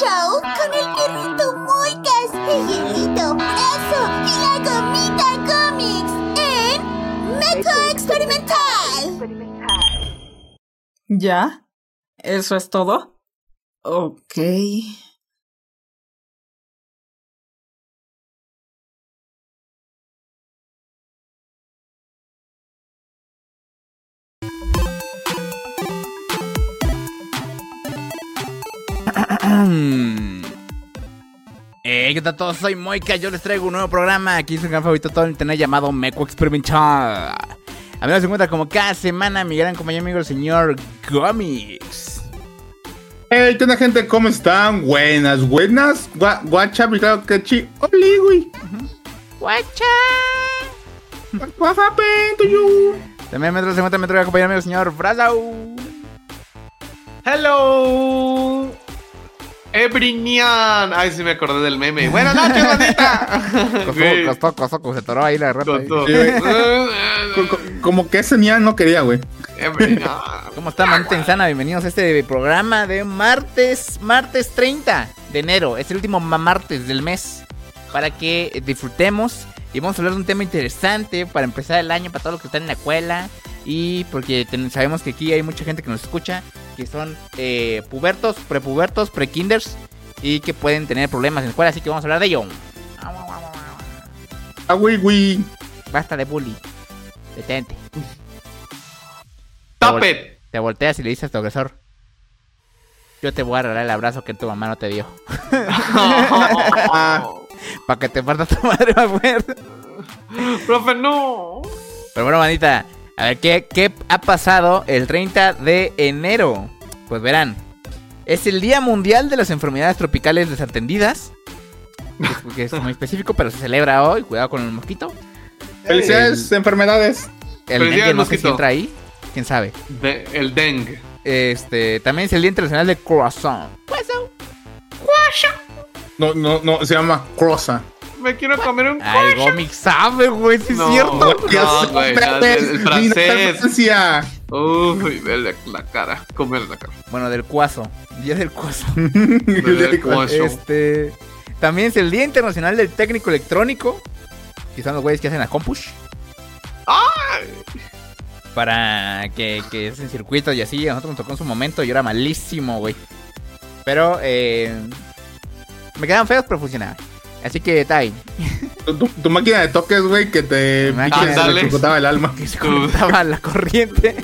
show con el perrito Moicas, el hielito Brazo y la gomita Comics en Meco Experimental. ¿Ya? ¿Eso es todo? Ok. ¿Qué tal todos? Soy Moika, yo les traigo un nuevo programa aquí es un gran favorito todo el internet llamado Meco Experimental. A mí se encuentra como cada semana mi gran compañero amigo el señor Comics. Hey, ¿qué onda, gente? ¿Cómo están? Buenas, buenas. Gua- Guacha, mi claro que chi. Oli, güey. ¡Guacha! What happened to you? También me se encuentra mi otro compañero amigo el señor Brazau. Hello. Ebrinian. Ay, sí me acordé del meme. Buenas noches, bandita. Costó, costó, costó, costó, se atoró ahí la rata. Como que ese niño no quería, güey. Ebrinian. ¿Cómo está, manita insana? Bienvenidos a este programa de martes, martes 30 de enero. Es el último ma- martes del mes para que disfrutemos y vamos a hablar de un tema interesante para empezar el año para todos los que están en la escuela y porque sabemos que aquí hay mucha gente que nos escucha que son eh, pubertos, prepubertos, prekinders y que pueden tener problemas en la escuela, así que vamos a hablar de ello. Ah, güey, güey. Basta de bully. Detente. Stop. Te volteas y le dices a tu agresor. Yo te voy a regalar el abrazo que tu mamá no te dio. Para que te parta tu madre más fuerte. Profe, no. Pero bueno, manita, a ver, ¿qué, ¿qué ha pasado el 30 de enero? Pues verán, es el Día Mundial de las Enfermedades Tropicales Desatendidas. Que es, muy específico, pero se celebra hoy. Cuidado con el mosquito. Felicidades, enfermedades. El dengue no sé si mosquito. entra ahí. ¿Quién sabe? De- el dengue. Este, también es el Día Internacional del Croissant. No, no, no, se llama Crossa. Me quiero comer un Ay, Gomic sabe, güey, si es No. cierto. No, güey, el- el francés. Uy, vele la cara. Comer la cara. Bueno, del cuaso. Día del cuaso. Del cuaso. Este. También es el Día Internacional del Técnico Electrónico. Que son los güeyes que hacen la compush. Para que, que hacen circuitos y así. A nosotros nos tocó en su momento. Yo era malísimo, güey. Pero, eh. Me quedaban feos, pero funcionaba. Así que, Tai. Tu, tu- tu máquina de toques, güey, que te ejecutaba el alma. Que se conectaba a la corriente.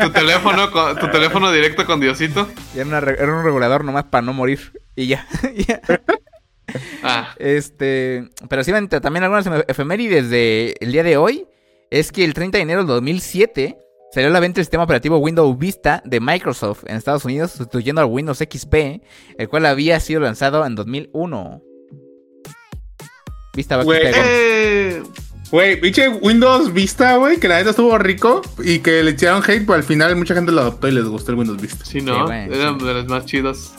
Tu teléfono, con- tu teléfono directo con Diosito. Y era, una re- era un regulador nomás para no morir. Y ya. y ya. Ah, Este, pero sí, también algunas efe- efemérides de el día de hoy es que el 30 de enero del 2007 salió a la venta el sistema operativo Windows Vista de Microsoft en Estados Unidos, sustituyendo al Windows XP, el cual había sido lanzado en 2001. Vista va Güey. Eh, Güey, pinche Windows Vista, güey, que la neta estuvo rico y que le echaron hate, pero al final mucha gente lo adoptó y les gustó el Windows Vista. sí, no. Sí, güey, Eran sí. de los más chidos.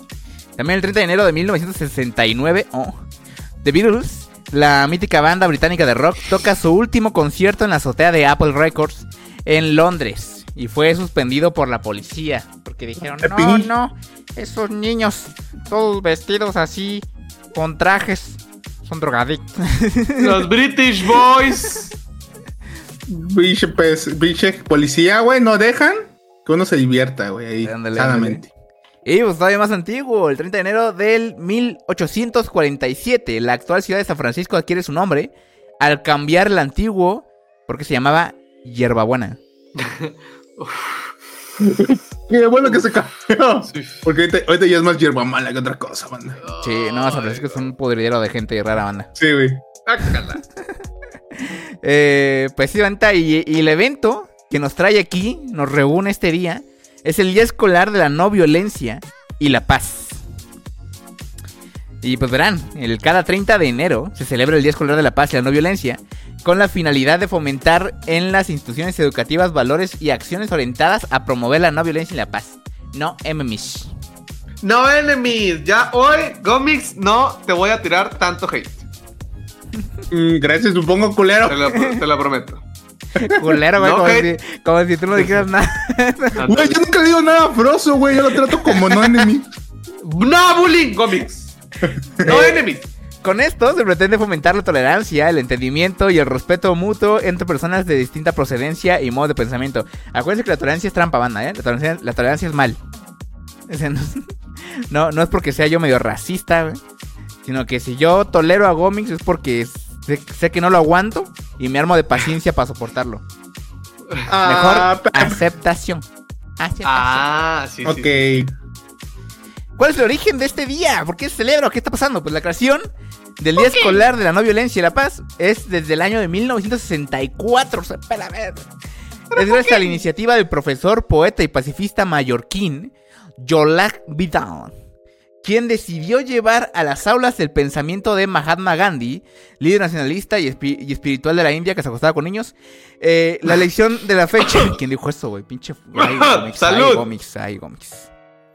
También el 30 de enero de 1969, oh, The Beatles, la mítica banda británica de rock, toca su último concierto en la azotea de Apple Records en Londres y fue suspendido por la policía porque dijeron, no, no, esos niños todos vestidos así con trajes son drogadictos. Los British Boys. Pinche, pues, policía, güey, no dejan que uno se divierta, güey, ahí, Ándale, sanamente. Y pues todavía más antiguo, el 30 de enero del 1847, la actual ciudad de San Francisco adquiere su nombre al cambiar el antiguo porque se llamaba Hierbabuena. Qué bueno que se cambió. Sí. Porque ahorita, ahorita ya es más hierba mala que otra cosa, banda. Sí, no, San Francisco es un podridero de gente rara banda. Sí, güey. Ácala. Eh, pues sí, banda, y, y el evento que nos trae aquí, nos reúne este día, es el Día Escolar de la No Violencia y la Paz. Y pues verán, el, cada 30 de enero se celebra el Día Escolar de la Paz y la No Violencia, con la finalidad de fomentar en las instituciones educativas valores y acciones orientadas a promover la no violencia y la paz. No MMIS. No enemies. Ya hoy, Gomix, no te voy a tirar tanto hate. Mm, gracias, supongo, culero. Te lo, te lo prometo. Culero, güey, No, como, si, como si tú no dijeras nada. Güey, yo nunca le digo nada afroso, güey. Yo lo trato como no enemy. No bullying, cómics. No enemies. Con esto se pretende fomentar la tolerancia, el entendimiento y el respeto mutuo entre personas de distinta procedencia y modo de pensamiento. Acuérdense que la tolerancia es trampa, banda, ¿eh? La tolerancia, la tolerancia es mal. O sea, no, no, no es porque sea yo medio racista, Sino que si yo tolero a Gomix es porque sé, sé que no lo aguanto y me armo de paciencia para soportarlo. Mejor Ah, pe- aceptación. Aceptación. Ah, sí, sí. ¿Cuál es el origen de este día? ¿Por qué se celebra? ¿Qué está pasando? Pues la creación del Día Escolar de la No Violencia y la Paz es desde el año de 1964. O sea, espera, a ver. Es gracias a la iniciativa del profesor, poeta y pacifista mallorquín, Yolak Vidal, quien decidió llevar a las aulas el pensamiento de Mahatma Gandhi, líder nacionalista y, espi- y espiritual de la India que se acostaba con niños. Eh, la elección de la fecha. ¿Quién dijo eso, güey? Pinche. Ay, Salud. Ay, Gomix, ay, Gomix.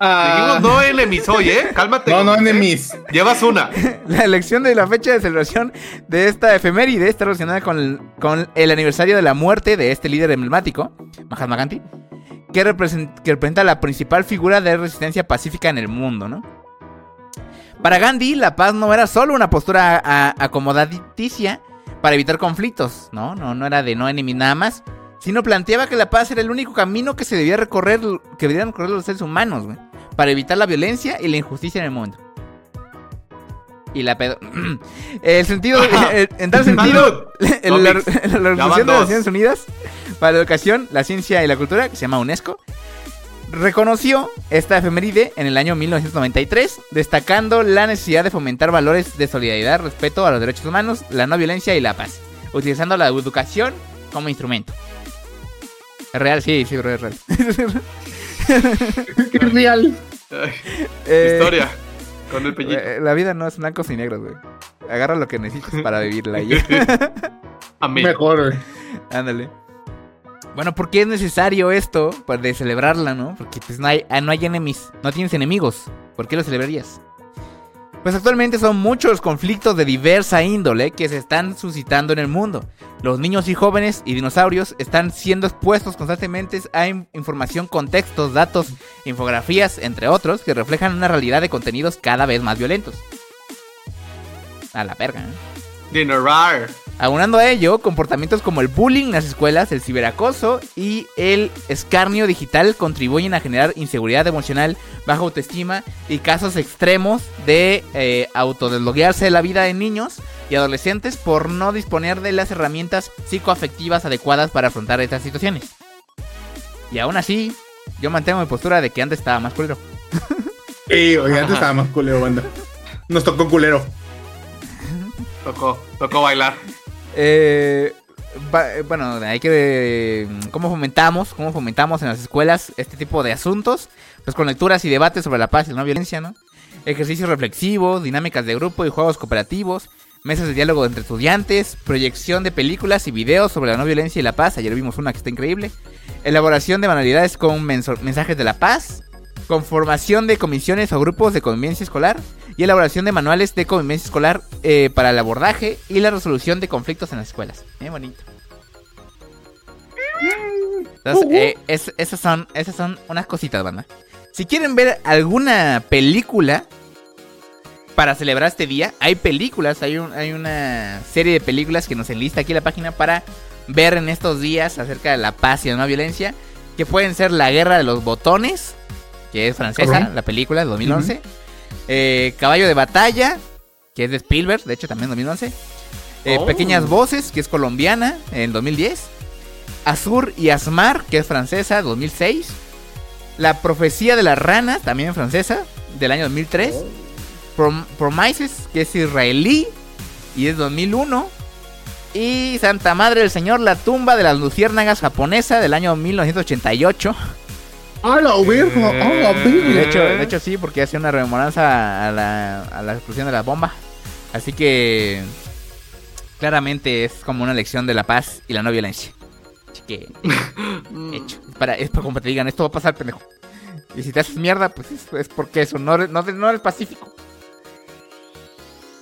Ah, Dijimos no enemies hoy, ¿eh? Cálmate. no, no Gomix, ¿eh? enemies. Llevas una. La elección de la fecha de celebración de esta efeméride está relacionada con el, con el aniversario de la muerte de este líder emblemático, Mahatma Gandhi, que, represent- que representa la principal figura de resistencia pacífica en el mundo, ¿no? Para Gandhi, la paz no era solo una postura a- acomodaticia para evitar conflictos, ¿no? No, no era de no enemy nada más, sino planteaba que la paz era el único camino que se debía recorrer, que debían recorrer los seres humanos, güey, para evitar la violencia y la injusticia en el mundo. Y la pedo. El sentido. el- en tal sentido. el- la, Organización de las. Naciones Unidas para la Educación, la Ciencia y la Cultura, que se llama UNESCO, reconoció esta efeméride en el año 1993, destacando la necesidad de fomentar valores de solidaridad, respeto a los derechos humanos, la no violencia y la paz, utilizando la educación como instrumento. ¿Es real? Sí, sí, es real. Qué real. Ay, Eh, Historia. Con el pellito. eh, La vida no es blancos y negros, güey. Agarra lo que necesites para vivirla y Amén. Mejor, güey. Ándale. Bueno, ¿por qué es necesario esto? Pues de celebrarla, ¿no? Porque pues no hay, ah, no hay enemies, no tienes enemigos. ¿Por qué lo celebrarías? Pues actualmente son muchos los conflictos de diversa índole que se están suscitando en el mundo. Los niños y jóvenes y dinosaurios están siendo expuestos constantemente a in- información, contextos, datos, infografías, entre otros, que reflejan una realidad de contenidos cada vez más violentos. A la verga, ¿eh? Dinerar. Aunando a ello, comportamientos como el bullying en las escuelas, el ciberacoso y el escarnio digital contribuyen a generar inseguridad emocional, baja autoestima y casos extremos de eh, autodesloguearse de la vida de niños y adolescentes por no disponer de las herramientas psicoafectivas adecuadas para afrontar estas situaciones. Y aún así, yo mantengo mi postura de que antes estaba más culero. Sí, oye, antes estaba más culero, banda. Nos tocó culero. Tocó, tocó bailar. Eh, eh, bueno, hay que... eh, ¿Cómo fomentamos? ¿Cómo fomentamos en las escuelas este tipo de asuntos? Pues con lecturas y debates sobre la paz y la no violencia, ¿no? Ejercicios reflexivos, dinámicas de grupo y juegos cooperativos, mesas de diálogo entre estudiantes, proyección de películas y videos sobre la no violencia y la paz. Ayer vimos una que está increíble. Elaboración de manualidades con mensajes de la paz. Conformación de comisiones o grupos de convivencia escolar. Y elaboración de manuales de convivencia escolar eh, para el abordaje y la resolución de conflictos en las escuelas. Bien bonito. Entonces, eh, es- esas, son, esas son unas cositas, banda. Si quieren ver alguna película para celebrar este día, hay películas, hay, un- hay una serie de películas que nos enlista aquí en la página para ver en estos días acerca de la paz y la no violencia, que pueden ser La Guerra de los Botones, que es francesa, la película de 2011, eh, Caballo de Batalla, que es de Spielberg, de hecho también 2011, eh, Oh. Pequeñas Voces, que es colombiana, en 2010, Azur y Asmar, que es francesa, 2006, La Profecía de la Rana, también francesa, del año 2003, Prom- Promises, que es israelí y es 2001. Y Santa Madre del Señor, la tumba de las luciérnagas japonesa del año 1988. ¡A la verga! ¡A la Y de hecho, de hecho sí, porque hace una rememoranza a la, a la explosión de la bomba. Así que claramente es como una lección de la paz y la no violencia. Así que hecho. Es para, es para como te digan, esto va a pasar, pendejo. Y si te haces mierda, pues es, es porque eso, no, eres- no, no eres pacífico.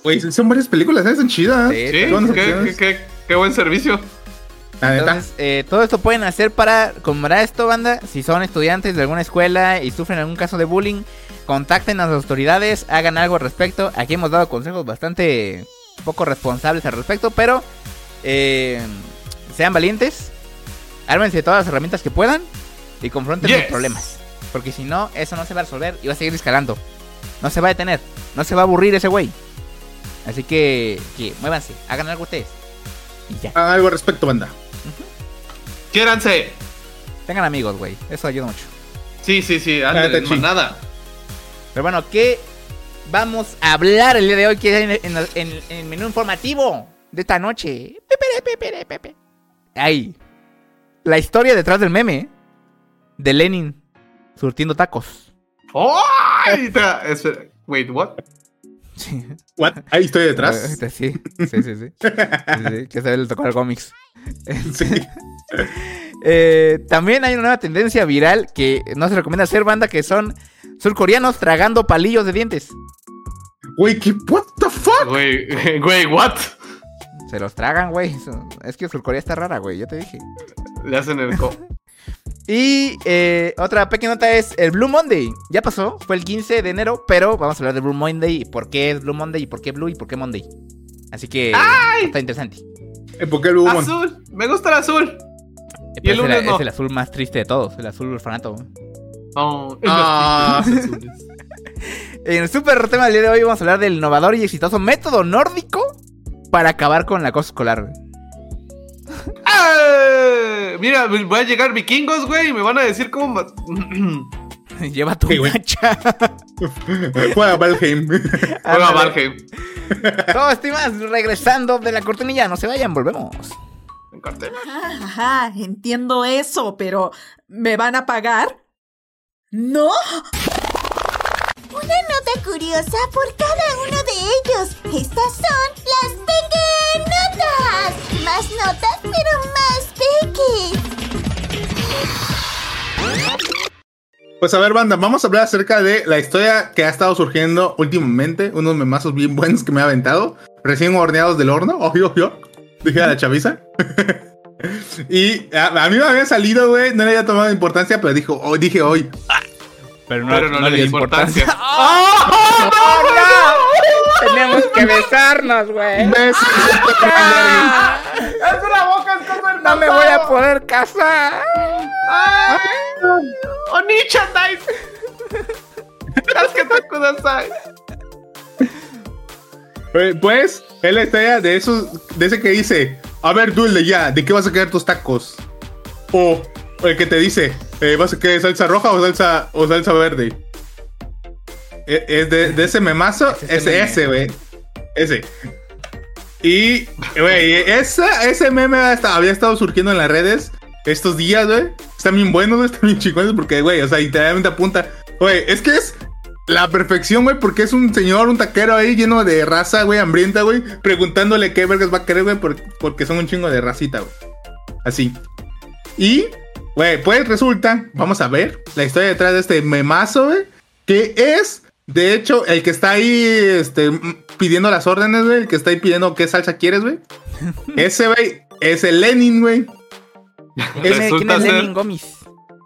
Güey, son varias películas, ¿eh? Son chidas. Sí, qué- qué buen servicio. La. Entonces, eh, todo esto pueden hacer para conmemorar esto, banda. Si son estudiantes de alguna escuela y sufren algún caso de bullying, contacten a las autoridades, hagan algo al respecto. Aquí hemos dado consejos bastante poco responsables al respecto, pero eh, sean valientes, ármense todas las herramientas que puedan y confronten los Yes. problemas. Porque si no, eso no se va a resolver y va a seguir escalando. No se va a detener, no se va a aburrir ese güey. Así que, que muévanse, hagan algo ustedes. Y ya. Hagan algo al respecto, banda. Quiéranse. Tengan amigos, güey. Eso ayuda mucho. Sí, sí, sí. Ándale, sí. nada. Pero bueno, ¿qué vamos a hablar el día de hoy? ¿Qué hay en, en- en- en el menú informativo de esta noche? Pepere, pepere, pepe. Ahí. La historia detrás del meme de Lenin surtiendo tacos. Espera. Wait, what? Sí. What? Ahí estoy detrás. Sí, sí, sí. sí. Sí, sí, que se le tocó al cómics. Sí. Eh, también hay una nueva tendencia viral que no se recomienda hacer banda que son surcoreanos tragando palillos de dientes. Güey, ¿qué? What the fuck? Güey, güey, what? Se los tragan, güey. Es que Surcorea está rara, güey. Ya te dije. Le hacen el co. Y eh, otra pequeña nota es el Blue Monday. Ya pasó, fue el 15 de enero, pero vamos a hablar de Blue Monday y por qué es Blue Monday y por qué Blue y por qué Monday. Así que está interesante. ¿Por qué el humo? Azul. Me gusta el azul. Eh, Y el es, el, no. es el azul más triste de todos, el azul orfanato. Oh, es Ah. En el super tema del día de hoy vamos a hablar del innovador y exitoso método nórdico para acabar con la acoso escolar. ¡Ah! Mira, voy a llegar vikingos, güey, y me van a decir cómo. Lleva tu Sí, hacha. Juega Valheim. Juega. Valheim. Y más regresando de la cortinilla. No se vayan, volvemos. En cartel. Ajá, entiendo eso, pero ¿me van a pagar? ¿No? Una nota curiosa por cada uno de ellos. Estas son las pequeñotas. Más notas, pero más pequeñas. Pues a ver, banda, vamos a hablar acerca de la historia que ha estado surgiendo últimamente. Unos memazos bien buenos que me ha aventado. Recién horneados del horno. Obvio, obvio. Dije a la chaviza. y a, a mí me había salido, güey. No le había tomado importancia, pero dijo, hoy dije hoy. Pero Pero no, le di importancia. ¡Oh, no! Tenemos que besarnos, güey. Besos. ¡Es una boca, es cosa No me voy a poder casar. ¡Onichan, Eh, Pues, es la historia de esos, de ese que dice, a ver, duele ya, ¿de qué vas a querer tus tacos? O el que te dice, eh, ¿vas a querer salsa roja o salsa, o salsa verde? E- Es de, de ese memazo, Es ese ese, meme. ese, güey. Ese. Y, güey, esa- ese meme hasta- había estado surgiendo en las redes estos días, güey. Están bien buenos, güey, están bien chingones porque, güey, o sea, literalmente apunta. Güey, es que es la perfección, güey, porque es un señor, un taquero ahí lleno de raza, güey, hambrienta, güey, preguntándole qué vergas va a querer, güey, por- porque son un chingo de racita, güey. Así. Y, güey, pues resulta, vamos a ver la historia detrás de este memazo, güey, que es, de hecho, el que está ahí, este, pidiendo las órdenes, güey, el que está ahí pidiendo qué salsa quieres, güey. Ese, güey, es el Lenin, güey. ¿Quién es, quién es Lenin?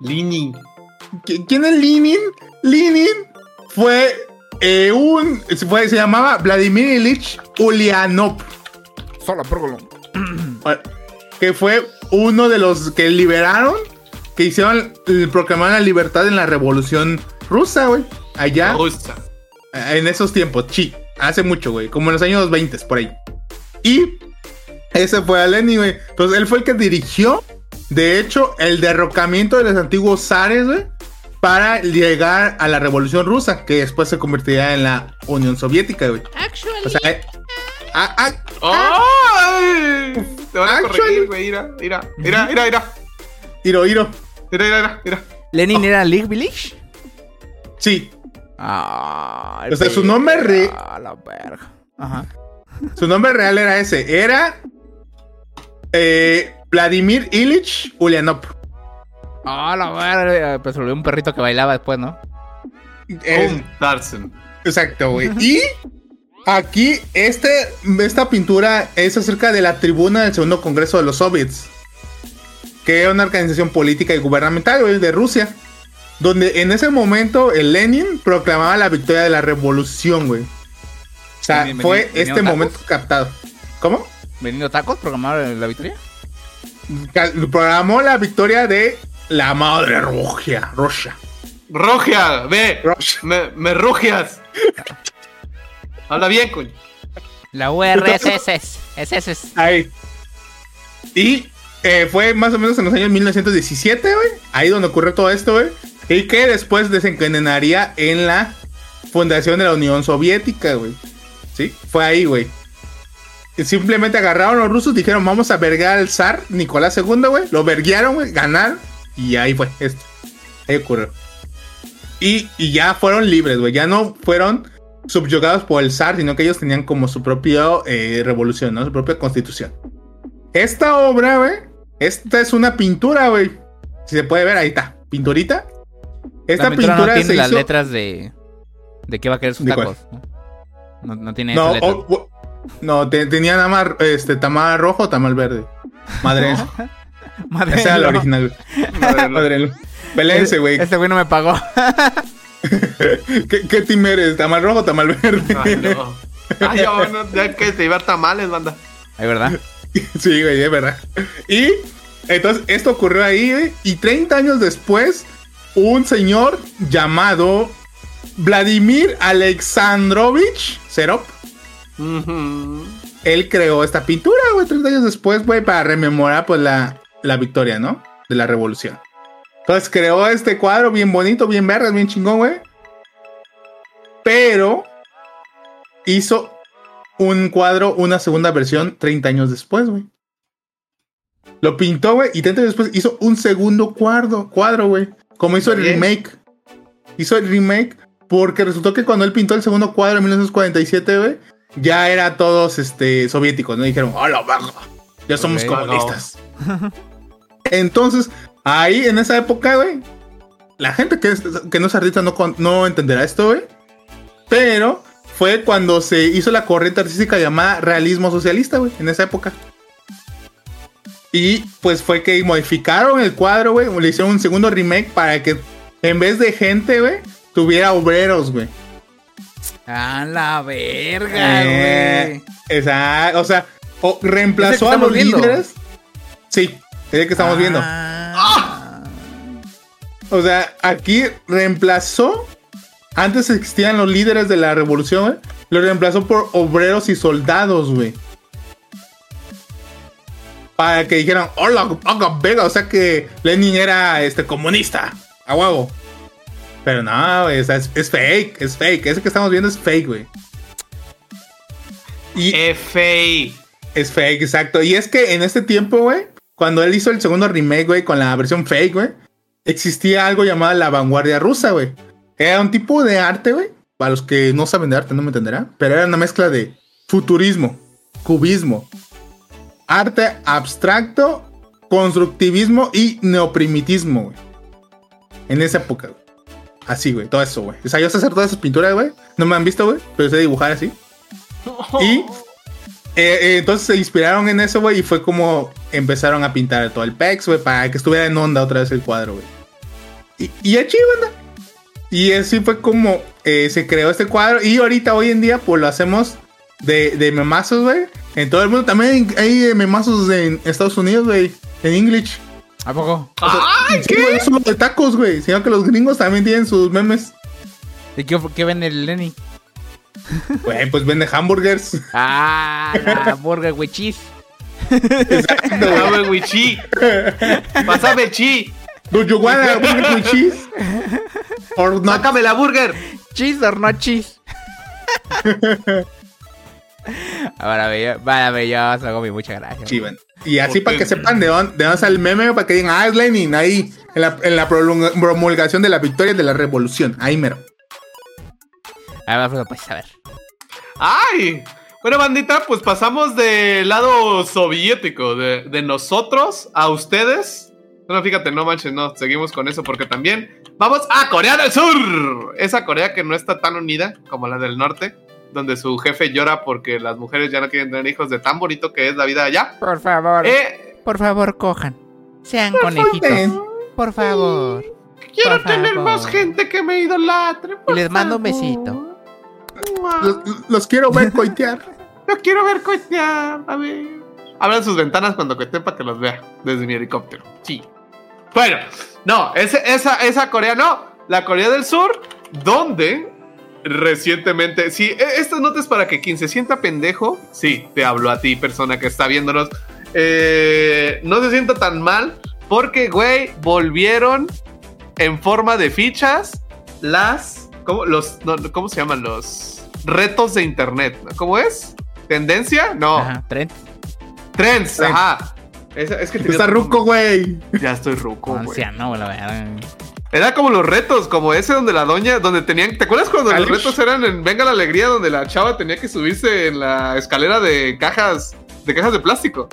Leaning. ¿Qui- ¿Quién es Lenin? Lenin fue eh, un. Fue, se llamaba Vladimir Ilich Ulyanov. Solo prógolo. Que fue uno de los que liberaron. Que hicieron. eh, Proclamaron la libertad en la revolución rusa, güey. Allá. Me gusta. En esos tiempos, sí. Hace mucho, güey. Como en los años 20, por ahí. Y ese fue a Lenin, güey. Entonces él fue el que dirigió, de hecho, el derrocamiento de los antiguos zares, güey. Para llegar a la revolución rusa, que después se convertiría en la Unión Soviética, güey. O sea, eh, ah, ah, ¡Ay! Te van a Actually- corregir, güey. Mira, mira, mira, mira, mira. Hiro, Hiro. Mira, mira, mira. ¿Lenin era League Village? Sí, Ah, O sea, su nombre re- Ah, la verga. Ajá. su nombre real era ese. Era eh, Vladimir Ilich Ulyanov. Ah, la verga. Pues se volvió un perrito que bailaba después, ¿no? Es- Boom, Darsen. Exacto, güey. Y aquí, este, esta pintura es acerca de la tribuna del segundo congreso de los soviets. que era una organización política y gubernamental güey, de Rusia. Donde en ese momento el Lenin proclamaba la victoria de la revolución, güey. O sea, fue este ¿venían momento captado. ¿Cómo? ¿Veniendo tacos? ¿Programaron la victoria? Programó la victoria de la madre Rusia. Rusia. Rogia, ve. Rusia. Me, me rugias. Habla bien, coño. La URSS. SS. Ahí. Y eh, fue más o menos en los años 1917, güey. Ahí donde ocurrió todo esto, güey. Y que después desencadenaría en la fundación de la Unión Soviética, güey. ¿Sí? Fue ahí, güey. Simplemente agarraron a los rusos, dijeron, vamos a vergar al zar Nicolás II, güey. Lo verguearon, güey, ganaron. Y ahí fue esto. Ahí ocurrió. Y, y ya fueron libres, güey. Ya no fueron subyugados por el zar, sino que ellos tenían como su propia eh, revolución, ¿no? Su propia constitución. Esta obra, güey, esta es una pintura, güey. Si se puede ver, ahí está. Pinturita. Esta la pintura, no tiene se las hizo... letras de. ¿De qué va a querer. No, no tiene No, esa letra. o- o- no te- tenía nada más este, tamal rojo o tamal verde. Madre, Madre esa era la no. original. güey. Madre, Pelense, güey. Este güey no me pagó. ¿Qué, ¿Qué team eres? ¿Tamal rojo o tamal verde? Ay, no. Ay, ya, bueno, ya que te iba a tamales, banda. Ay, ¿verdad? Sí, güey, es verdad. Y entonces esto ocurrió ahí, güey, y 30 años después, un señor llamado Vladimir Alexandrovich Serop, Él creó esta pintura, güey, 30 años después, güey, para rememorar, pues, la, la victoria, ¿no? De la revolución. Entonces creó este cuadro bien bonito, bien verde, bien chingón, güey. Pero hizo un cuadro, una segunda versión 30 años después, güey. Lo pintó, güey, y 30 años después hizo un segundo cuadro, cuadro, güey. Como hizo el remake. Hizo el remake porque resultó que cuando él pintó el segundo cuadro en 1947, güey, ya era todos este, soviéticos, ¿no? Dijeron, hola, baja, ya somos comunistas. Entonces, ahí en esa época, güey, la gente que, es- que no es artista no, no entenderá esto, güey. Pero fue cuando se hizo la corriente artística llamada realismo socialista, güey, en esa época. Y pues fue que modificaron el cuadro, güey, le hicieron un segundo remake para que en vez de gente, güey, tuviera obreros, güey. A la verga, Eh, güey. esa, o sea, o ¿Es el reemplazó a los viendo? líderes. Sí, es el que estamos viendo. Ah. O sea, aquí reemplazó. Antes existían los líderes de la revolución, güey. Lo reemplazó por obreros y soldados, güey. Para que dijeran, hola, vega. O sea que Lenin era este comunista. A huevo. Pero no, güey, o sea, es, es fake, es fake. Ese que estamos viendo es fake, güey. Y FI. es fake, exacto. Y es que en este tiempo, güey, cuando él hizo el segundo remake, güey, con la versión fake, güey, existía algo llamado la vanguardia rusa, güey. Era un tipo de arte, güey. Para los que no saben de arte, no me entenderán. Pero era una mezcla de futurismo, cubismo, arte abstracto, constructivismo y neoprimitismo, güey. En esa época, güey. Así, güey, todo eso, güey. O sea, yo sé hacer todas esas pinturas, güey. No me han visto, güey, pero sé dibujar así. Y eh, eh, entonces se inspiraron en eso, güey, y fue como empezaron a pintar todo el pex, güey, para que estuviera en onda otra vez el cuadro, güey. Y, y así, banda. Y así fue como eh, se creó este cuadro. Y ahorita, hoy en día, pues lo hacemos de, de memazos, güey. En todo el mundo también hay memazos en Estados Unidos, güey. En English. ¿A poco? ¡Ay, güey, no solo de tacos, güey. Sino que los gringos también tienen sus memes. ¿Y qué, qué vende el Lenny? Güey, pues vende hamburgers. Ah, la burger with cheese. Exacto, güey. Pásame, Wichi. Pásame, chi. Do you want a burger with cheese? Or not? Sácame la burger. Cheese or not cheese. Maravilloso, maravilloso, Gomi, muchas gracias. Chivan. Y así para que sepan de dónde, de dónde sale el meme, para que digan, ah, es Lenin, ahí, en la, en la prolonga- promulgación de la victoria de la revolución. Ahí mero. A ver, pues a ver. ¡Ay! Bueno, bandita, pues pasamos del lado soviético, de, de nosotros a ustedes. Bueno, fíjate, no manches, no, seguimos con eso porque también vamos a Corea del Sur. Esa Corea que no está tan unida como la del norte, donde su jefe llora porque las mujeres ya no quieren tener hijos de tan bonito que es la vida allá. Por favor, Eh, por favor, cojan. Sean conejitos. Por favor. Quiero Por tener favor. más gente que me idolatre. Y por les mando un besito. Los, los quiero ver coitear. Yo quiero ver coitear. A ver. Abran sus ventanas cuando coiteen para que los vea desde mi helicóptero. Sí. Bueno, no, ese- esa, esa Corea no. La Corea del Sur, donde recientemente. Sí, e- esta nota es para que quien se sienta pendejo. Sí, te hablo a ti, persona que está viéndonos. eh, no se sienta tan mal. Porque, güey, volvieron en forma de fichas las. ¿Cómo, los, no, ¿cómo se llaman? Los retos de internet. ¿no? ¿Cómo es? ¿Tendencia? No. Ajá, Trent. Trends, Trends. ajá. Es, es que Está ruco, güey. Ya estoy ruco, güey. Anciano, la verdad. Era como los retos, como ese donde la doña, donde tenían. ¿Te acuerdas cuando los retos eran en Venga la Alegría, donde la chava tenía que subirse en la escalera de cajas, de cajas de plástico?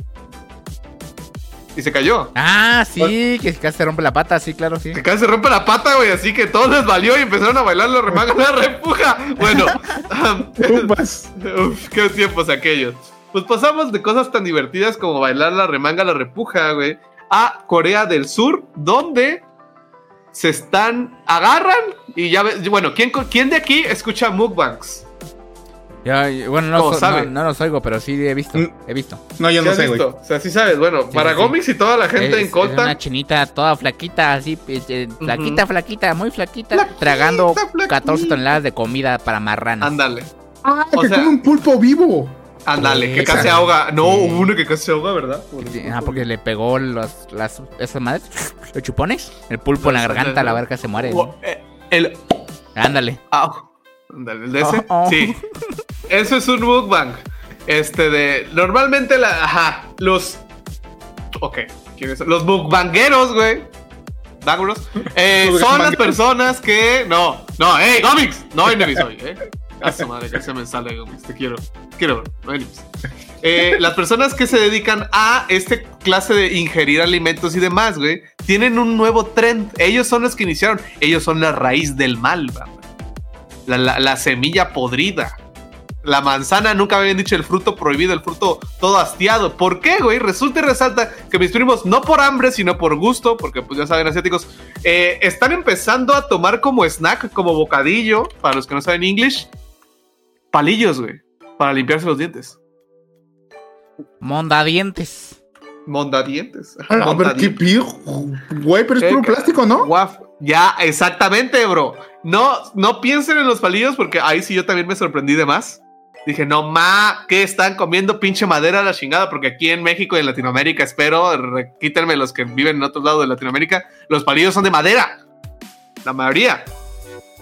Y se cayó. Ah, sí, que casi se rompe la pata, sí, claro, sí. Que casi se rompe la pata, güey, así que todo les valió y empezaron a bailar los remangas la repuja. Bueno. Uf, qué tiempos aquellos. Pues pasamos de cosas tan divertidas como bailar la remanga, la repuja, güey, a Corea del Sur, donde se están, agarran y ya ves, bueno, ¿quién, quién de aquí escucha mukbangs? Ya, ya, bueno, no, ¿Cómo so- sabe? no, no los oigo, pero sí he visto. Mm. He visto. No, yo ¿Sí no sé, visto? O sea, sí sabes, bueno, Sí, para sí. Gomix y toda la gente Es- en Colta. una chinita toda flaquita, así, eh, eh, flaquita, Ujú. flaquita, muy flaquita, Flaquita, tragando flaquita. 14 toneladas de comida para marranos. Ándale, Ah, O que sea- come un pulpo vivo. Ándale, que casi ahoga. No, Sí. hubo uno que casi ahoga, ¿verdad? Sí, Ah, porque le pegó los, las, esas madres, los chupones, el pulpo en la garganta, la verga se muere. Eh, El Ándale. Au. Ándale, ¿el de ese? Oh, oh. Sí. Eso es un mukbang. Este de. Normalmente la. Ajá. Los. Ok. Los mukbangueros, güey. Bángulos. Eh, son las personas que. No, no, hey, Gomix. No enemies hoy, eh. A su madre, que se me sale, Gomix. Te quiero. Quiero, no enemies. Eh, las personas que se dedican a este clase de ingerir alimentos y demás, güey, tienen un nuevo trend. Ellos son los que iniciaron. Ellos son la raíz del mal. La, la- la semilla podrida. La manzana, nunca habían dicho el fruto prohibido, el fruto todo hastiado. ¿Por qué, güey? Resulta y resalta que mis primos, no por hambre, sino por gusto, porque pues ya saben, asiáticos, eh, están empezando a tomar como snack, como bocadillo, para los que no saben inglés, palillos, güey, para limpiarse los dientes. Mondadientes. Mondadientes. A ver, qué Mondadientes. pido. Güey, pero es puro plástico, ¿no? Guaf. Ya, exactamente, bro. No, no piensen en los palillos porque ahí sí yo también me sorprendí de más. Dije, no ma, ¿qué están comiendo pinche madera a la chingada? Porque aquí en México y en Latinoamérica, espero, quítenme los que viven en otros lados de Latinoamérica, los palillos son de madera. La mayoría.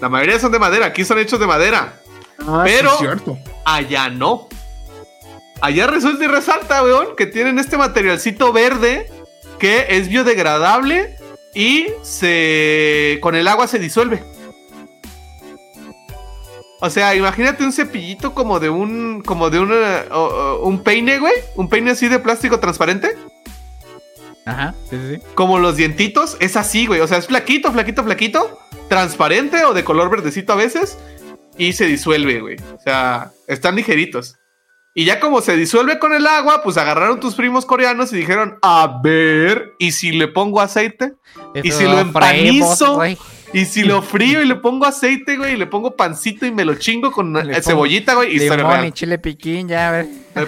La mayoría son de madera, aquí son hechos de madera. Ah, pero-. Allá no. Allá resulta y resalta, weón, que tienen este materialcito verde que es biodegradable y se con el agua se disuelve. O sea, imagínate un cepillito como de un como de una, o- o- un peine, güey, un peine así de plástico transparente, Ajá, sí, sí, sí. como los dientitos, es así, güey, o sea, es flaquito, flaquito, flaquito, transparente o de color verdecito a veces y se disuelve, güey. O sea, están ligeritos. Y ya como se disuelve con el agua, pues agarraron tus primos coreanos y dijeron, a ver, ¿y si le pongo aceite? ¿Y si lo empanizo? ¿Y si lo frío y le pongo aceite, güey? Y le pongo pancito y me lo chingo con Le eh, cebollita, güey. Y Limón y chile piquín, ya, a ver. Eh,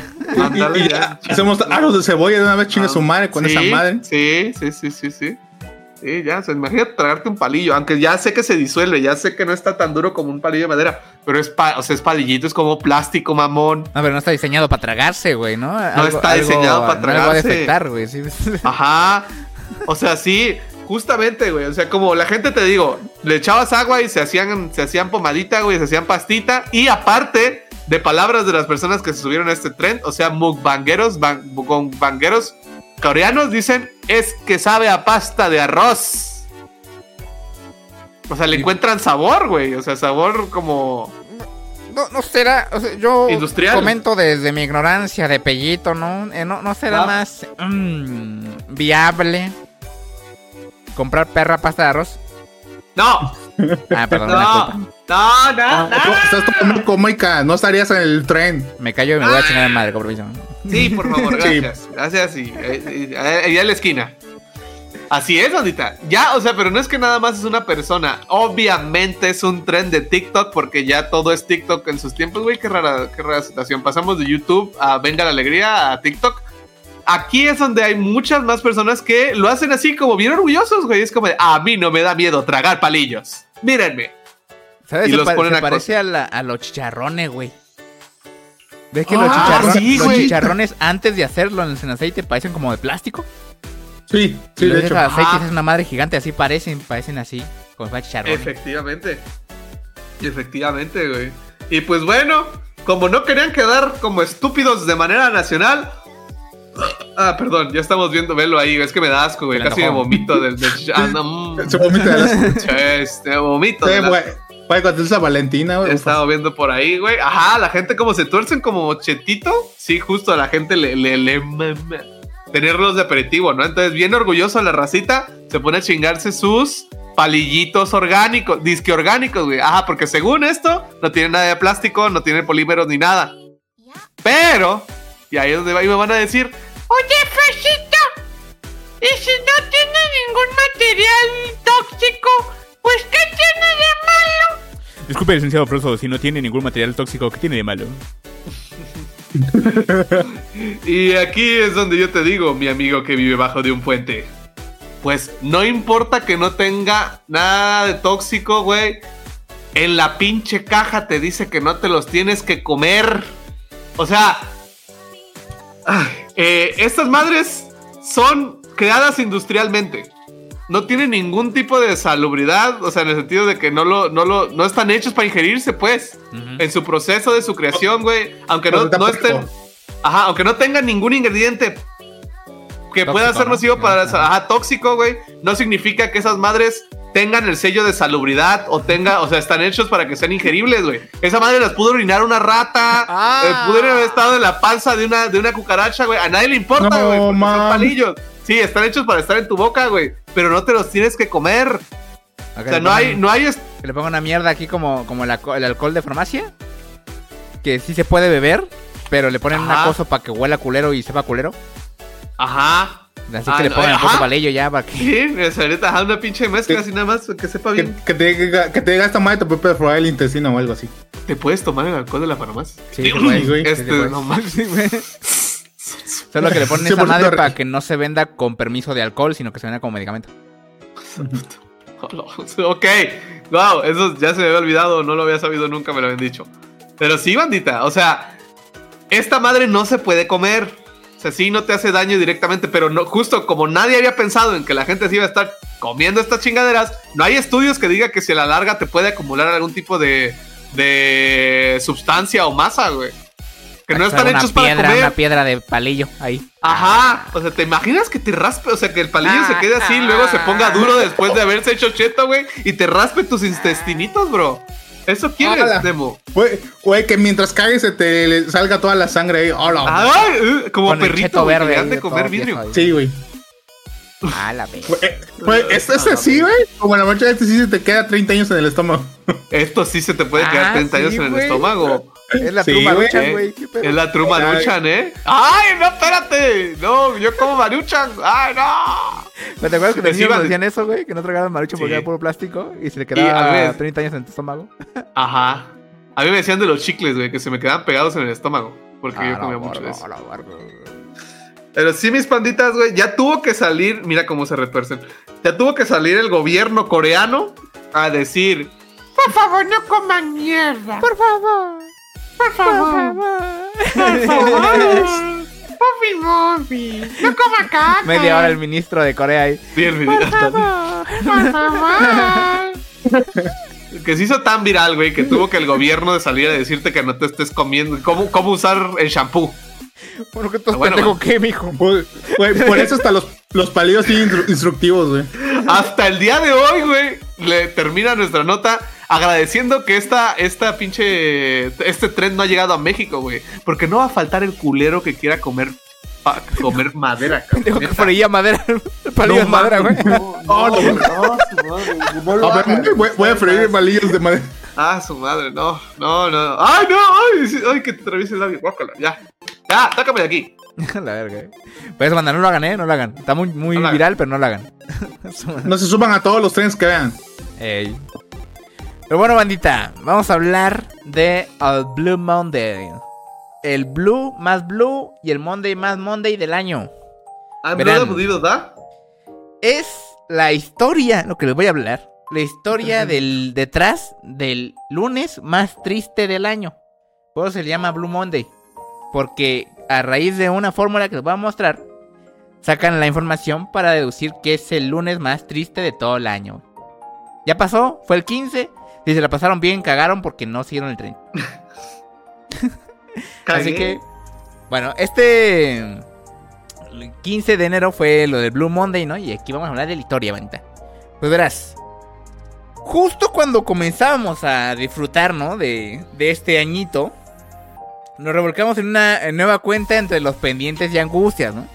Y, ya. hacemos aros de cebolla de una vez, chinga su madre con Sí, esa madre. Sí, sí, sí, sí, sí. Sí, ya, o sea, imagínate tragarte un palillo, aunque ya sé que se disuelve, ya sé que no está tan duro como un palillo de madera, pero es, pa- o sea, es palillito, es como plástico, mamón. No, pero no está diseñado para tragarse, güey, ¿no? No está diseñado para No le va a tragarse. defectar, güey. sí. Ajá. O sea, sí, justamente, güey. O sea, como la gente te digo, le echabas agua y se hacían, se hacían pomadita, güey, se hacían pastita. Y aparte de palabras de las personas que se subieron a este trend, o sea, mukbangueros, ban- mukbangueros coreanos dicen es que sabe a pasta de arroz. O sea, le Y- encuentran sabor, güey. O sea, sabor como. No, no será, o sea, yo Industrial. comento desde mi ignorancia de pellito, ¿no? Eh, no, no será Ah. más mm, viable comprar perra pasta de arroz. ¡No! Ah, perdón, ¡No! ¡No, no, no! No, Estás tomando comica, no estarías en el tren. Me callo y me voy a chingar de madre, con permiso. Sí, por favor, Sí. gracias. Gracias, y eh, eh, allá en la esquina. Así es, bandita. Ya, o sea, pero no es que nada más es una persona. Obviamente es un tren de TikTok porque ya todo es TikTok en sus tiempos, güey. Qué rara, qué rara situación. Pasamos de YouTube a Venga la Alegría a TikTok. Aquí es donde hay muchas más personas que lo hacen así como bien orgullosos, güey. Es como de, a mí no me da miedo tragar palillos. Mírenme. ¿Sabes? Y Se, los pa- ponen se a parece a, la- a los chicharrones, güey. ¿Ves que Ah, los, chicharrones, sí, los güey. chicharrones antes de hacerlo en aceite parecen como de plástico? Sí, sí, de hecho. al aceite y Ajá. es una madre gigante, así parecen, parecen así, como chicharrones. Efectivamente. Efectivamente, güey. Y pues bueno, como no querían quedar como estúpidos de manera nacional. Ah, perdón, ya estamos viendo, velo ahí, es que me da asco, güey. Casi me vomito del, del ah, no, mm. Se vomita de las. Este, vomito. Sí, de las- güey. Güey, cuando es la Valentina, He güey. estado viendo por ahí, güey. Ajá, la gente como se tuercen como chetito. Sí, justo a la gente le, le, le tenerlos de aperitivo, ¿no? Entonces, bien orgulloso la racita, se pone a chingarse sus palillitos orgánicos, disque orgánicos, güey. Ajá, porque según esto, no tiene nada de plástico, no tiene polímeros ni nada. Pero, y ahí es donde va- y me van a decir, Oye, Fresita, ¿y si no tiene ningún material tóxico? Pues, ¿qué tiene de malo? Disculpe, licenciado Froso, si no tiene ningún material tóxico, ¿qué tiene de malo? Y aquí es donde yo te digo, mi amigo que vive bajo de un puente. Pues no importa que no tenga nada de tóxico, güey. En la pinche caja te dice que no te los tienes que comer. O sea, eh, estas madres son creadas industrialmente. No tienen ningún tipo de salubridad, o sea, en el sentido de que no lo, no lo, no están hechos para ingerirse, pues. En su proceso de su creación, güey. Aunque no, no estén. Ajá, aunque no tengan ningún ingrediente que Tóxico, pueda ser ¿no? nocivo para Ajá. ajá, tóxico, güey, no significa que esas madres tengan el sello de salubridad o tenga, o sea, están hechos para que sean ingeribles, güey. Esa madre las pudo orinar una rata, Ah. eh, pudieron haber estado en la panza de una, de una cucaracha, güey. A nadie le importa, No, güey, porque son palillos. Sí, están hechos para estar en tu boca, güey, pero no te los tienes que comer. O sea, le no hay, no hay, Que le pongo una mierda aquí como, como el, alco- el alcohol de farmacia. Que sí se puede beber, pero le ponen una Ajá. cosa para que huela culero y sepa culero. ajá. Así Ah, que le pongan el ajá. puto palillo ya para que. Sí, esa ahorita, ajá, una pinche mezcla Sí. así nada más, que sepa Que, bien. que te diga, que te diga esta madre te puede perforar el intestino o algo así. ¿Te puedes tomar el alcohol de la farmacia? Sí, Sí, güey. sí, Este, puede. no. Sí, güey. Solo que le ponen esa madre para que no se venda con permiso de alcohol, sino que se venda como medicamento. ok, wow, eso ya se me había olvidado, no lo había sabido nunca, me lo habían dicho. Pero sí, bandita, o sea, esta madre no se puede comer. O sea, sí no te hace daño directamente, pero no, justo como nadie había pensado en que la gente se iba a estar comiendo estas chingaderas, no hay estudios que diga que si a la larga te puede acumular algún tipo de, de sustancia o masa, güey. Que no están hechos para comer. Una piedra de palillo ahí. Ajá, o sea, ¿te imaginas que te raspe? O sea, que el palillo se quede así y luego se ponga duro después de haberse hecho cheto, güey, y te raspe tus intestinitos, bro. ¿Eso quieres, Ala. Demo? Güey, que mientras cagues se te le salga toda la sangre ahí. Hola. Ay, eh, como Con perrito, verde. de de comer vidrio. Sí, güey. Ah, la vez. Eh, este es así, güey. Como la mancha este sí se te queda 30 años en el estómago. Esto sí se te puede quedar Ah, 30 años sí, en el estómago. Es la Sí, pluma güey. Es la true Ay. maruchan, ¿eh? ¡Ay, no, espérate! No, yo como maruchan. ¡Ay, no! ¿Pero ¿Te acuerdas que los niños nos decían eso, güey? Que no tragaban marucho porque era puro plástico y se le a quedaba ver. 30 años en tu estómago. Ajá. A mí me decían de los chicles, güey, que se me quedaban pegados en el estómago. Porque Ah, yo comía mucho de eso. la verga. Pero sí, mis panditas, güey, ya tuvo que salir, mira cómo se retuercen. Ya tuvo que salir el gobierno coreano a decir, Por favor, no coman mierda. Por favor. Por favor. Por favor. Puffy Muffy. No coma caca. Media hora el ministro de Corea ahí. sí, el Por video- favor. Por favor. que se hizo tan viral, güey, que tuvo que el gobierno de salir a decirte que no te estés comiendo, cómo, cómo usar el shampoo. Bueno, que tú Ah, bueno, pendejo. ¿qué, mijo? Güey, por eso hasta los, los palillos instru- instructivos, güey. Hasta el día de hoy, güey, le termina nuestra nota agradeciendo que esta, esta pinche, este tren no ha llegado a México, güey. Porque no va a faltar el culero que quiera comer, pa- comer madera, cabrón. Freía madera. El palillo No de madera, güey. No, no, no, su madre, no lo A ver, voy, voy a freír palillos de madera. Ah, su madre, no, no, no. ¡Ay, no! ¡Ay, ay que te atraviese el labio! Guácala, ya. Ya, sácame de aquí. la verga. eh. Pues, banda, no lo hagan, ¿eh? No lo hagan. Está muy, muy No viral, pero no lo hagan. No se suban a todos los trenes que vean. Ey. Pero bueno, bandita, vamos a hablar de el Blue Monday. El Blue más Blue y el Monday más Monday del año. Not abudido, ¿da? Es la historia, lo que les voy a hablar. La historia del detrás del lunes más triste del año. Por eso se le llama Blue Monday. Porque a raíz de una fórmula que les voy a mostrar, sacan la información para deducir que es el lunes más triste de todo el año. Ya pasó, fue el 15. Si se la pasaron bien, cagaron porque no siguieron el tren. Así que, bueno, este el 15 de enero fue lo del Blue Monday, ¿no? Y aquí vamos a hablar de la historia, bandita. Pues verás, justo cuando comenzábamos a disfrutar, ¿no? De, de este añito, nos revolcamos en una nueva cuenta entre los pendientes y angustias, ¿no?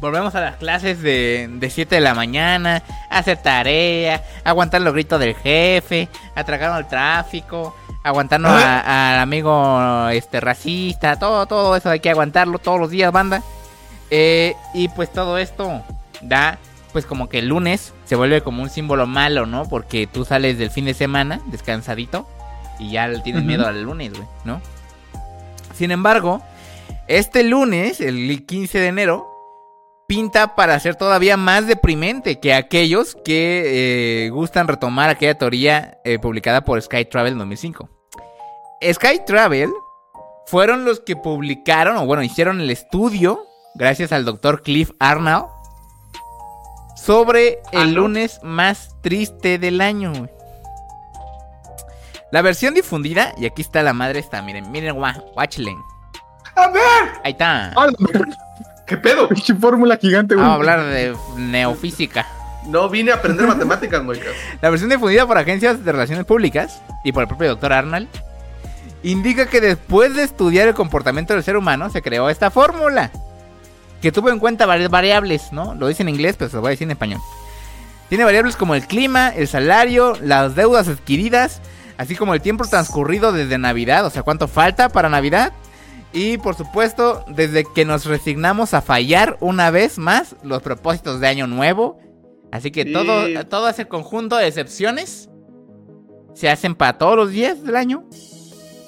Volvemos a las clases de, de 7 de la mañana, hacer tarea, aguantar los gritos del jefe, a tragar el tráfico, aguantarnos a- al amigo este racista, todo, todo eso hay que aguantarlo todos los días, banda. Eh, y pues todo esto da, pues como que el lunes se vuelve como un símbolo malo, ¿no? Porque tú sales del fin de semana descansadito y ya le tienes Ujú. miedo al lunes, güey, ¿no? Sin embargo, este lunes, el 15 de enero, pinta para ser todavía más deprimente que aquellos que eh, gustan retomar aquella teoría eh, publicada por Sky Travel en 2005. Sky Travel fueron los que publicaron, o bueno, hicieron el estudio, gracias al doctor Cliff Arnold, sobre el lunes más triste del año. La versión difundida, y aquí está la madre esta, miren, miren, gua- watchlen. A ver, Ahí está. ¿Qué pedo? pinche fórmula gigante, güey. Vamos a hablar de neofísica. No vine a aprender matemáticas, moicas. La versión difundida por agencias de relaciones públicas y por el propio Dr. Arnold indica que después de estudiar el comportamiento del ser humano se creó esta fórmula que tuvo en cuenta varias variables, ¿no? Lo dice en inglés, pero se lo voy a decir en español. Tiene variables como el clima, el salario, las deudas adquiridas, así como el tiempo transcurrido desde Navidad, o sea, cuánto falta para Navidad. Y por supuesto, desde que nos resignamos a fallar una vez más los propósitos de Año Nuevo. Así que Sí. todo, todo ese conjunto de excepciones se hacen para todos los días del año.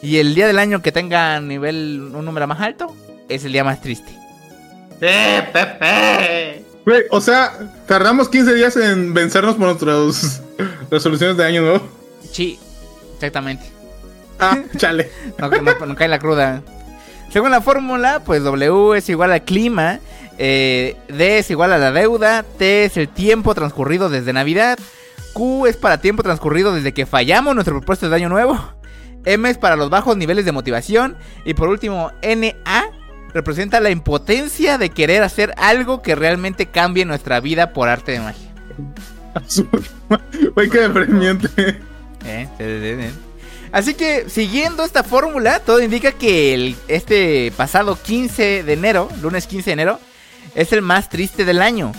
Y el día del año que tenga nivel un número más alto es el día más triste. ¡Eh, Pepe! Güey, o sea, tardamos 15 días en vencernos por nuestras resoluciones de año nuevo. Sí, exactamente. Ah, chale. No, no- no cae la cruda. Según la fórmula, pues W es igual al clima, eh, D es igual a la deuda, T es el tiempo transcurrido desde Navidad, Q es para tiempo transcurrido desde que fallamos nuestro propósito de año nuevo, M es para los bajos niveles de motivación y por último NA representa la impotencia de querer hacer algo que realmente cambie nuestra vida por arte de magia. Güey, qué deprimiente. Eh, sí, sí, sí. Así que siguiendo esta fórmula, todo indica que el, este pasado 15 de enero, lunes 15 de enero, es el más triste del año.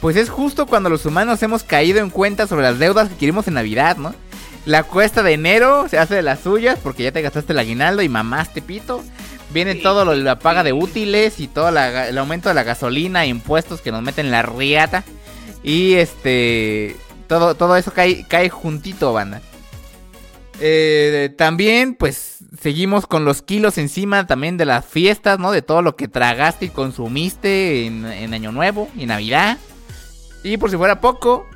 Pues es justo cuando los humanos hemos caído en cuenta sobre las deudas que queremos en Navidad, ¿no? La cuesta de enero se hace de las suyas porque ya te gastaste el aguinaldo y mamaste pito. Viene todo lo, la paga de útiles y todo la- el aumento de la gasolina, impuestos que nos meten la riata. Y este. Todo, todo eso cae, cae juntito, banda. Eh, también, pues, seguimos con los kilos encima también de las fiestas, ¿no? De todo lo que tragaste y consumiste en, Año Nuevo y Navidad. Y por si fuera poco,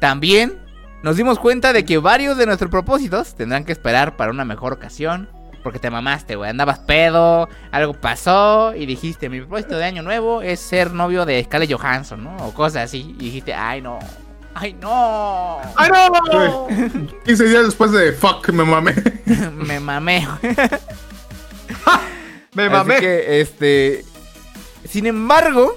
también nos dimos cuenta de que varios de nuestros propósitos tendrán que esperar para una mejor ocasión. Porque te mamaste, güey. Andabas pedo, algo pasó y dijiste, mi propósito de año nuevo es ser novio de Scarlett Johansson, ¿no? O cosas así. Y dijiste, ay no, ay no. ¡Ay, no! Güey, 15 días después de fuck, me mamé. Me mamé. Me Así mamé. que, este. Sin embargo,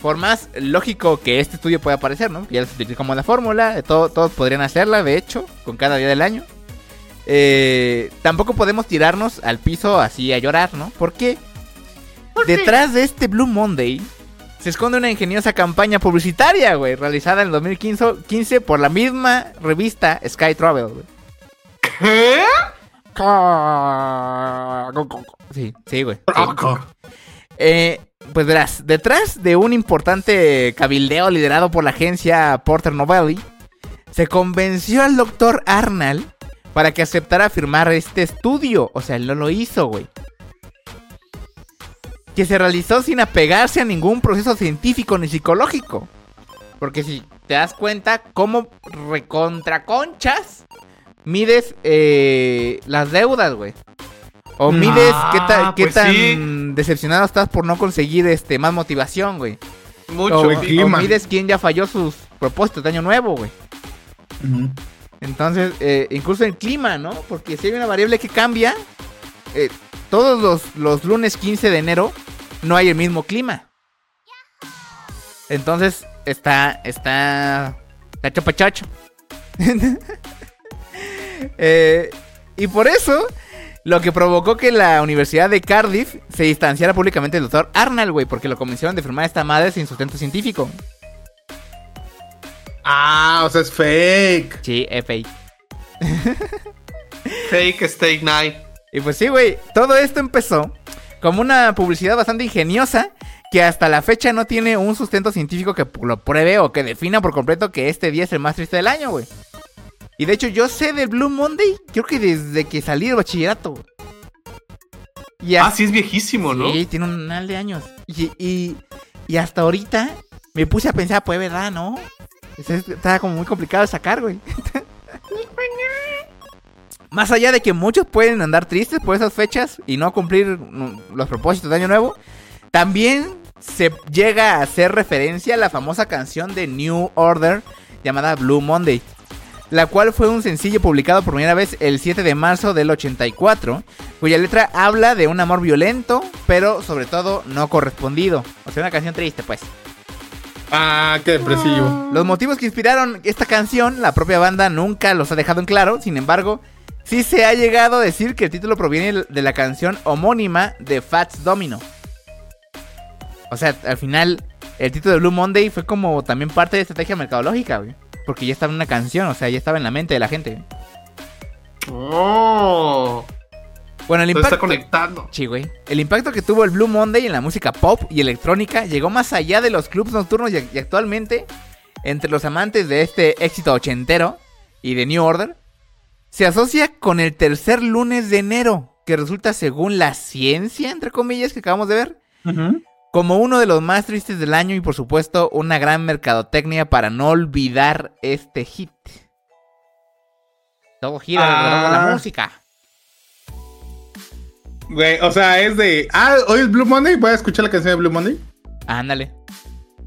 por más lógico que este estudio pueda parecer, ¿no? Ya les como la fórmula, todo- todos podrían hacerla, de hecho, con cada día del año. Eh, tampoco podemos tirarnos al piso así a llorar, ¿no? ¿Por qué? Detrás de este Blue Monday se esconde una ingeniosa campaña publicitaria, güey, realizada en el 2015 15 por la misma revista Sky Travel, güey. ¿Qué? Sí, sí, güey. sí. Eh, pues verás, detrás de un importante cabildeo liderado por la agencia Porter Novelli, se convenció al doctor Arnold para que aceptara firmar este estudio. O sea, él no lo hizo, güey. Que se realizó sin apegarse a ningún proceso científico ni psicológico. Porque si te das cuenta, cómo recontraconchas mides eh, las deudas, güey. O mides Ah, qué, ta- qué pues tan sí. decepcionado estás por no conseguir este más motivación, güey. Mucho. O, o mides quién ya falló sus propósitos de año nuevo, güey. Entonces, eh, incluso el clima, ¿no? Porque si hay una variable que cambia, eh, todos los, los lunes 15 de enero no hay el mismo clima. Entonces, está, está, está chopachacho. Eh, y por eso, lo que provocó que la Universidad de Cardiff se distanciara públicamente del doctor Arnold, güey, porque lo convencieron de firmar esta madre sin sustento científico. Ah, o sea, es fake. Sí, es fake. Fake Steak Night. Y pues sí, güey, todo esto empezó como una publicidad bastante ingeniosa que hasta la fecha no tiene un sustento científico que lo pruebe o que defina por completo que este día es el más triste del año, güey. Y de hecho yo sé del Blue Monday, creo que desde que salí del bachillerato. Ah, sí, es viejísimo, ¿no? Sí, tiene un anal de años. Y, y, y hasta ahorita me puse a pensar, pues, ¿verdad? ¿No? Es- es- Estaba como muy complicado de sacar, güey. Más allá de que muchos pueden andar tristes por esas fechas y no cumplir mm, los propósitos de Año Nuevo, también se llega a hacer referencia a la famosa canción de New Order llamada Blue Monday, la cual fue un sencillo publicado por primera vez el 7 de marzo del 84, cuya letra habla de un amor violento, pero sobre todo no correspondido. O sea, una canción triste, pues. Ah, qué depresivo. Los motivos que inspiraron esta canción, la propia banda nunca los ha dejado en claro, sin embargo, sí se ha llegado a decir que el título proviene de la canción homónima de Fats Domino. O sea, al final, el título de Blue Monday fue como también parte de estrategia mercadológica, güey. Porque ya estaba en una canción, o sea, ya estaba en la mente de la gente. Oh. Bueno, el impacto... está conectando. Sí, güey. El impacto que tuvo el Blue Monday en la música pop y electrónica llegó más allá de los clubs nocturnos y actualmente, entre los amantes de este éxito ochentero y de New Order, se asocia con el tercer lunes de enero, que resulta, según la ciencia, entre comillas, que acabamos de ver, como uno de los más tristes del año y, por supuesto, una gran mercadotecnia para no olvidar este hit. Todo gira alrededor de la Ah. música. Güey, o sea, es de. Ah, hoy es Blue Monday. Voy a escuchar la canción de Blue Monday. Ándale.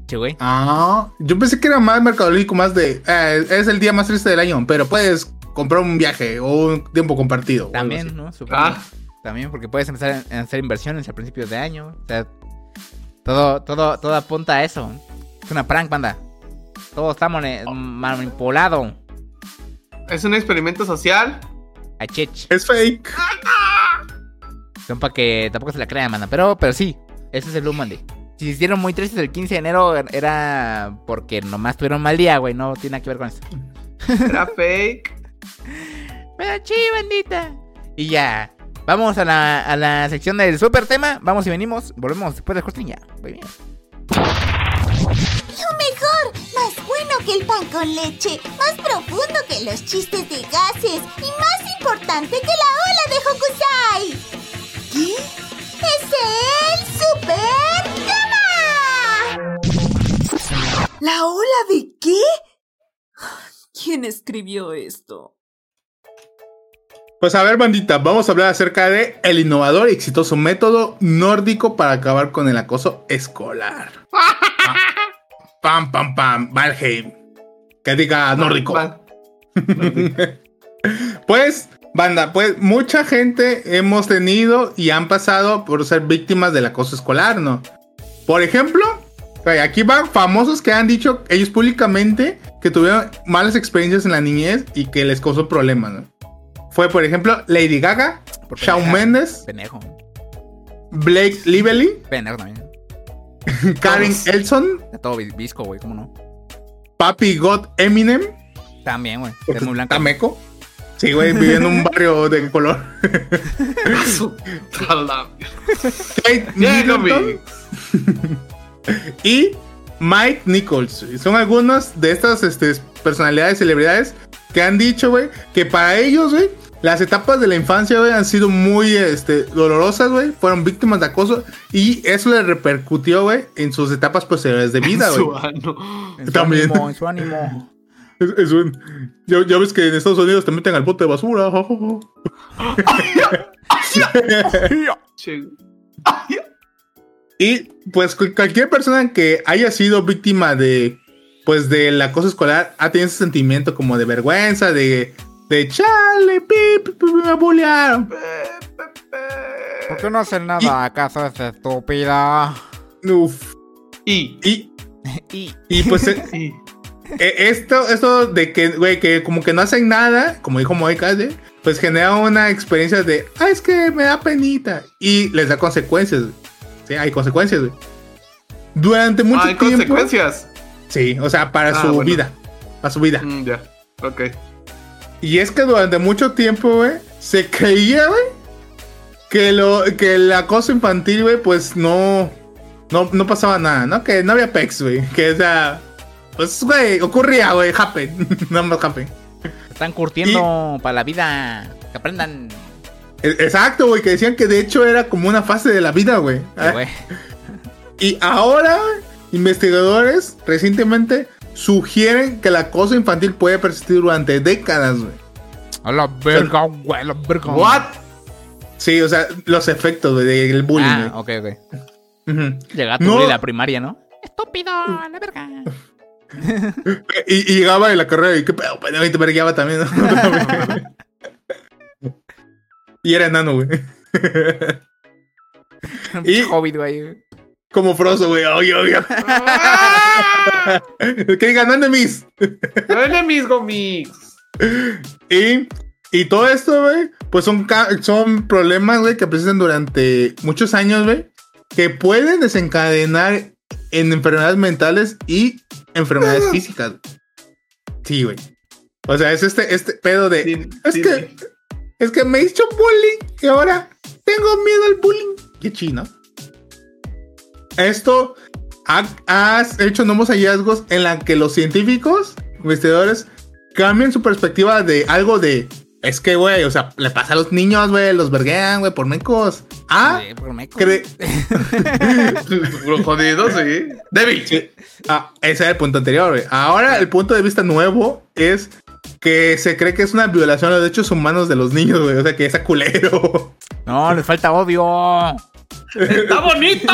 Sí, güey. Ah, yo pensé que era más mercadológico, más de. eh, es el día más triste del año, pero puedes comprar un viaje o un tiempo compartido. También. ¿no? Supongo. Ah. También porque puedes empezar a hacer inversiones a principios de año. O sea, todo, todo, todo apunta a eso. Es una prank, banda. Todo está manipulado. Es un experimento social. A chich. Es fake. Son para que tampoco se la crean, banda. Pero, pero sí, ese es el Blue Monday. Si se hicieron muy tristes el 15 de enero, era porque nomás tuvieron mal día, güey. No tiene nada que ver con eso. Era fake. Pero sí, bandita. Y ya. Vamos a la, a la sección del super tema. Vamos y venimos. Volvemos después de cortina. Muy bien. Lo mejor, más bueno que el pan con leche, más profundo que los chistes de gases y más importante que la ola de Hokusai. ¿Qué? ¡Es el super drama! ¿La ola de qué? ¿Quién escribió esto? Pues a ver, bandita, vamos a hablar acerca de el innovador y exitoso método nórdico para acabar con el acoso escolar. Pam, pam, pam, Valheim. Que diga nórdico. Pues, banda, pues mucha gente hemos tenido y han pasado por ser víctimas del acoso escolar, ¿no? Por ejemplo, aquí van famosos que han dicho ellos públicamente que tuvieron malas experiencias en la niñez y que les causó problemas, ¿no? Fue, por ejemplo, Lady Gaga, Por Shawn. Mendes. Blake Lively, también. Karen Todos. Elson, todo vi- visco, güey. ¿Cómo no? Papi God Eminem, También, güey. Es muy blanco. está meco, Sí, güey, vivía en un barrio de color. Kate Middleton. Y Mike Nichols. Son algunos de estas este, personalidades, celebridades que han dicho, güey, que para ellos, güey, las etapas de la infancia, güey, han sido muy este, dolorosas, güey. Fueron víctimas de acoso y eso le repercutió, güey, en sus etapas posteriores de vida, güey. Su ano. En su También. ánimo, en su ánimo. Es, es un- ya, ya ves que en Estados Unidos te meten al bote de basura. Y pues cu- cualquier persona que haya sido víctima de pues del acoso escolar ha tenido ese sentimiento como de vergüenza, de de chale, pip, pip, me bullearon. ¿Por qué no hacen nada? ¿Acaso es estúpida? Uf. Y. Y, Y y pues eh, y- eh, esto, esto de que, güey, que como que no hacen nada, como dijo Moika, ¿eh? pues genera una experiencia de, ah, es que me da penita. Y les da consecuencias. Sí, hay consecuencias, güey. Durante mucho Hay tiempo. consecuencias. Sí, o sea, para Ah, su bueno. vida. Para su vida. Mm, ya. Ok. Y es que durante mucho tiempo, güey, se creía, güey, que, lo, que el acoso infantil, güey, pues no, no, no pasaba nada, ¿no? Que no había pex, güey. Que, o sea, pues, güey, ocurría, güey, happen. Nada más happen. están curtiendo para la vida. Que aprendan. E- Exacto, güey, que decían que de hecho era como una fase de la vida, güey. Eh, güey. Y ahora, investigadores recientemente sugieren que el acoso infantil puede persistir durante décadas, güey. A la verga, güey, a la verga. What? Sí, o sea, los efectos, güey, del bullying, Ah, ok, ok. Ujú. Llega a tu No. la primaria, ¿no? Estúpido, a la verga. Y, y llegaba de la carrera y qué pedo, pendejo, y te vergueaba también. y era enano, güey. Y- Hobbit, güey. Como Frozo, güey. Oye, oye. que digan enemies. Enemies Gomix. Y, y todo esto, güey, pues son, son problemas, güey, que persisten durante muchos años, güey, que pueden desencadenar en enfermedades mentales y enfermedades físicas. Sí, güey. O sea, es este, este pedo de... Sí, es sí, que... sí. Es que me hizo bullying y ahora tengo miedo al bullying. Qué chino. Esto ha, has hecho nuevos hallazgos en la que los científicos, investigadores, cambian su perspectiva de algo de. Es que, güey, o sea, le pasa a los niños, güey, los verguean, güey, por mecos. Ah, Eh, por meco. cre- Puro jodido, sí. Débil. Sí. Ah, ese era el punto anterior, güey. Ahora el punto de vista nuevo es que se cree que es una violación a los derechos humanos de los niños, güey. O sea, que es a culero. No, les falta odio. ¡Está bonito!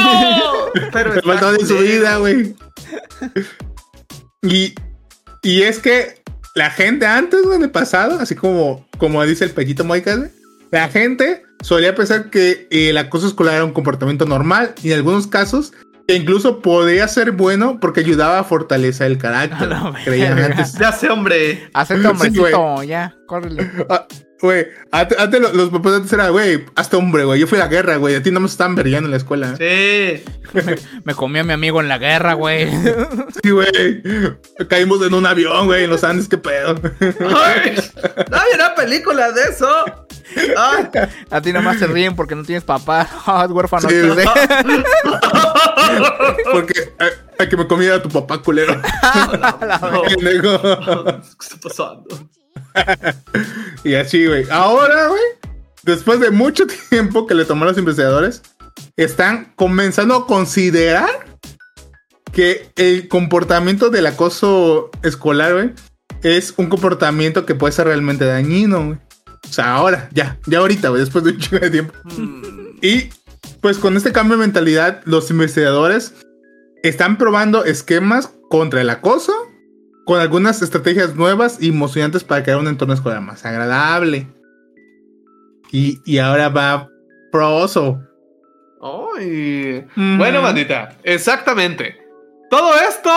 Pero Le está faltó de su vida, güey. Y, y es que la gente antes, güey, en el pasado, así como, como dice el Pellito Moicas, güey, la gente solía pensar que el acoso escolar era un comportamiento normal y en algunos casos que incluso podía ser bueno porque ayudaba a fortalecer el carácter. A la creían verga. antes. Ya sé, hombre. Hacete Sí, hombrecito, ya, córrele. Ah, Güey, antes, antes los, los papás antes era, güey, hazte hombre, güey. Yo fui a la guerra, güey. A ti no me estaban vergueando en la escuela. Sí. Me comió a mi amigo en la guerra, güey. Sí, güey. Caímos en un avión, güey, en los Andes, qué pedo. ¡Ay! ¡No hay una película de eso! ¡Ay! A ti nomás se ríen porque no tienes papá. Ah, es huérfano. Sí. Porque ay, ay, que me comiera tu papá culero. Pendejo. ¿Qué está pasando? y así, güey. Ahora, güey, después de mucho tiempo que le tomaron los investigadores, están comenzando a considerar que el comportamiento del acoso escolar, güey, es un comportamiento que puede ser realmente dañino, güey. O sea, ahora, ya, ya ahorita, güey, después de un chingo de tiempo. Y pues con este cambio de mentalidad, los investigadores están probando esquemas contra el acoso con algunas estrategias nuevas y emocionantes para crear un entorno escolar más agradable. Y, y ahora va pro oso. Ay. Ujú. Bueno, bandita, exactamente. Todo esto.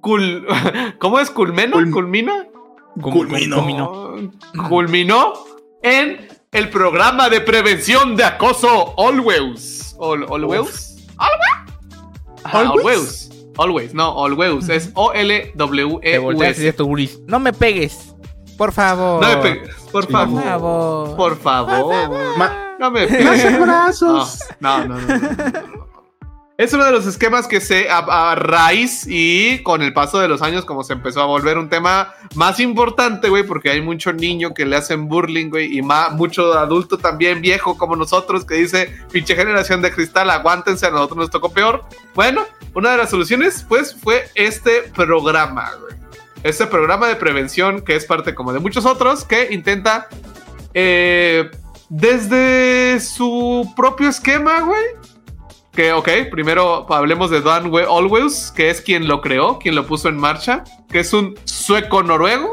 Cul... ¿Cómo es? ¿Culmeno? Culm- ¿Culmina? Culminó. culminó. Oh, Culminó en el programa de prevención de acoso Always. Al- ¿Always? ¿Always? ¿Always? Always. No, Always. Es Te volteas y O-L-W-E-U-S. No me pegues. Por favor. No me pegues, por favor. Por favor. Por favor. No me Más pegues. no, no, no. Es uno de los esquemas que se a, raíz y con el paso de los años como se empezó a volver un tema más importante, güey, porque hay mucho niño que le hacen burling, güey, y ma- mucho adulto también viejo como nosotros que dice, pinche generación de cristal, aguántense, a nosotros nos tocó peor. Bueno, una de las soluciones, pues, fue este programa, güey. Este programa de prevención que es parte como de muchos otros que intenta eh, desde su propio esquema, güey. Que, ok, primero hablemos de Dan We- Always, que es quien lo creó, quien lo puso en marcha, que es un sueco noruego.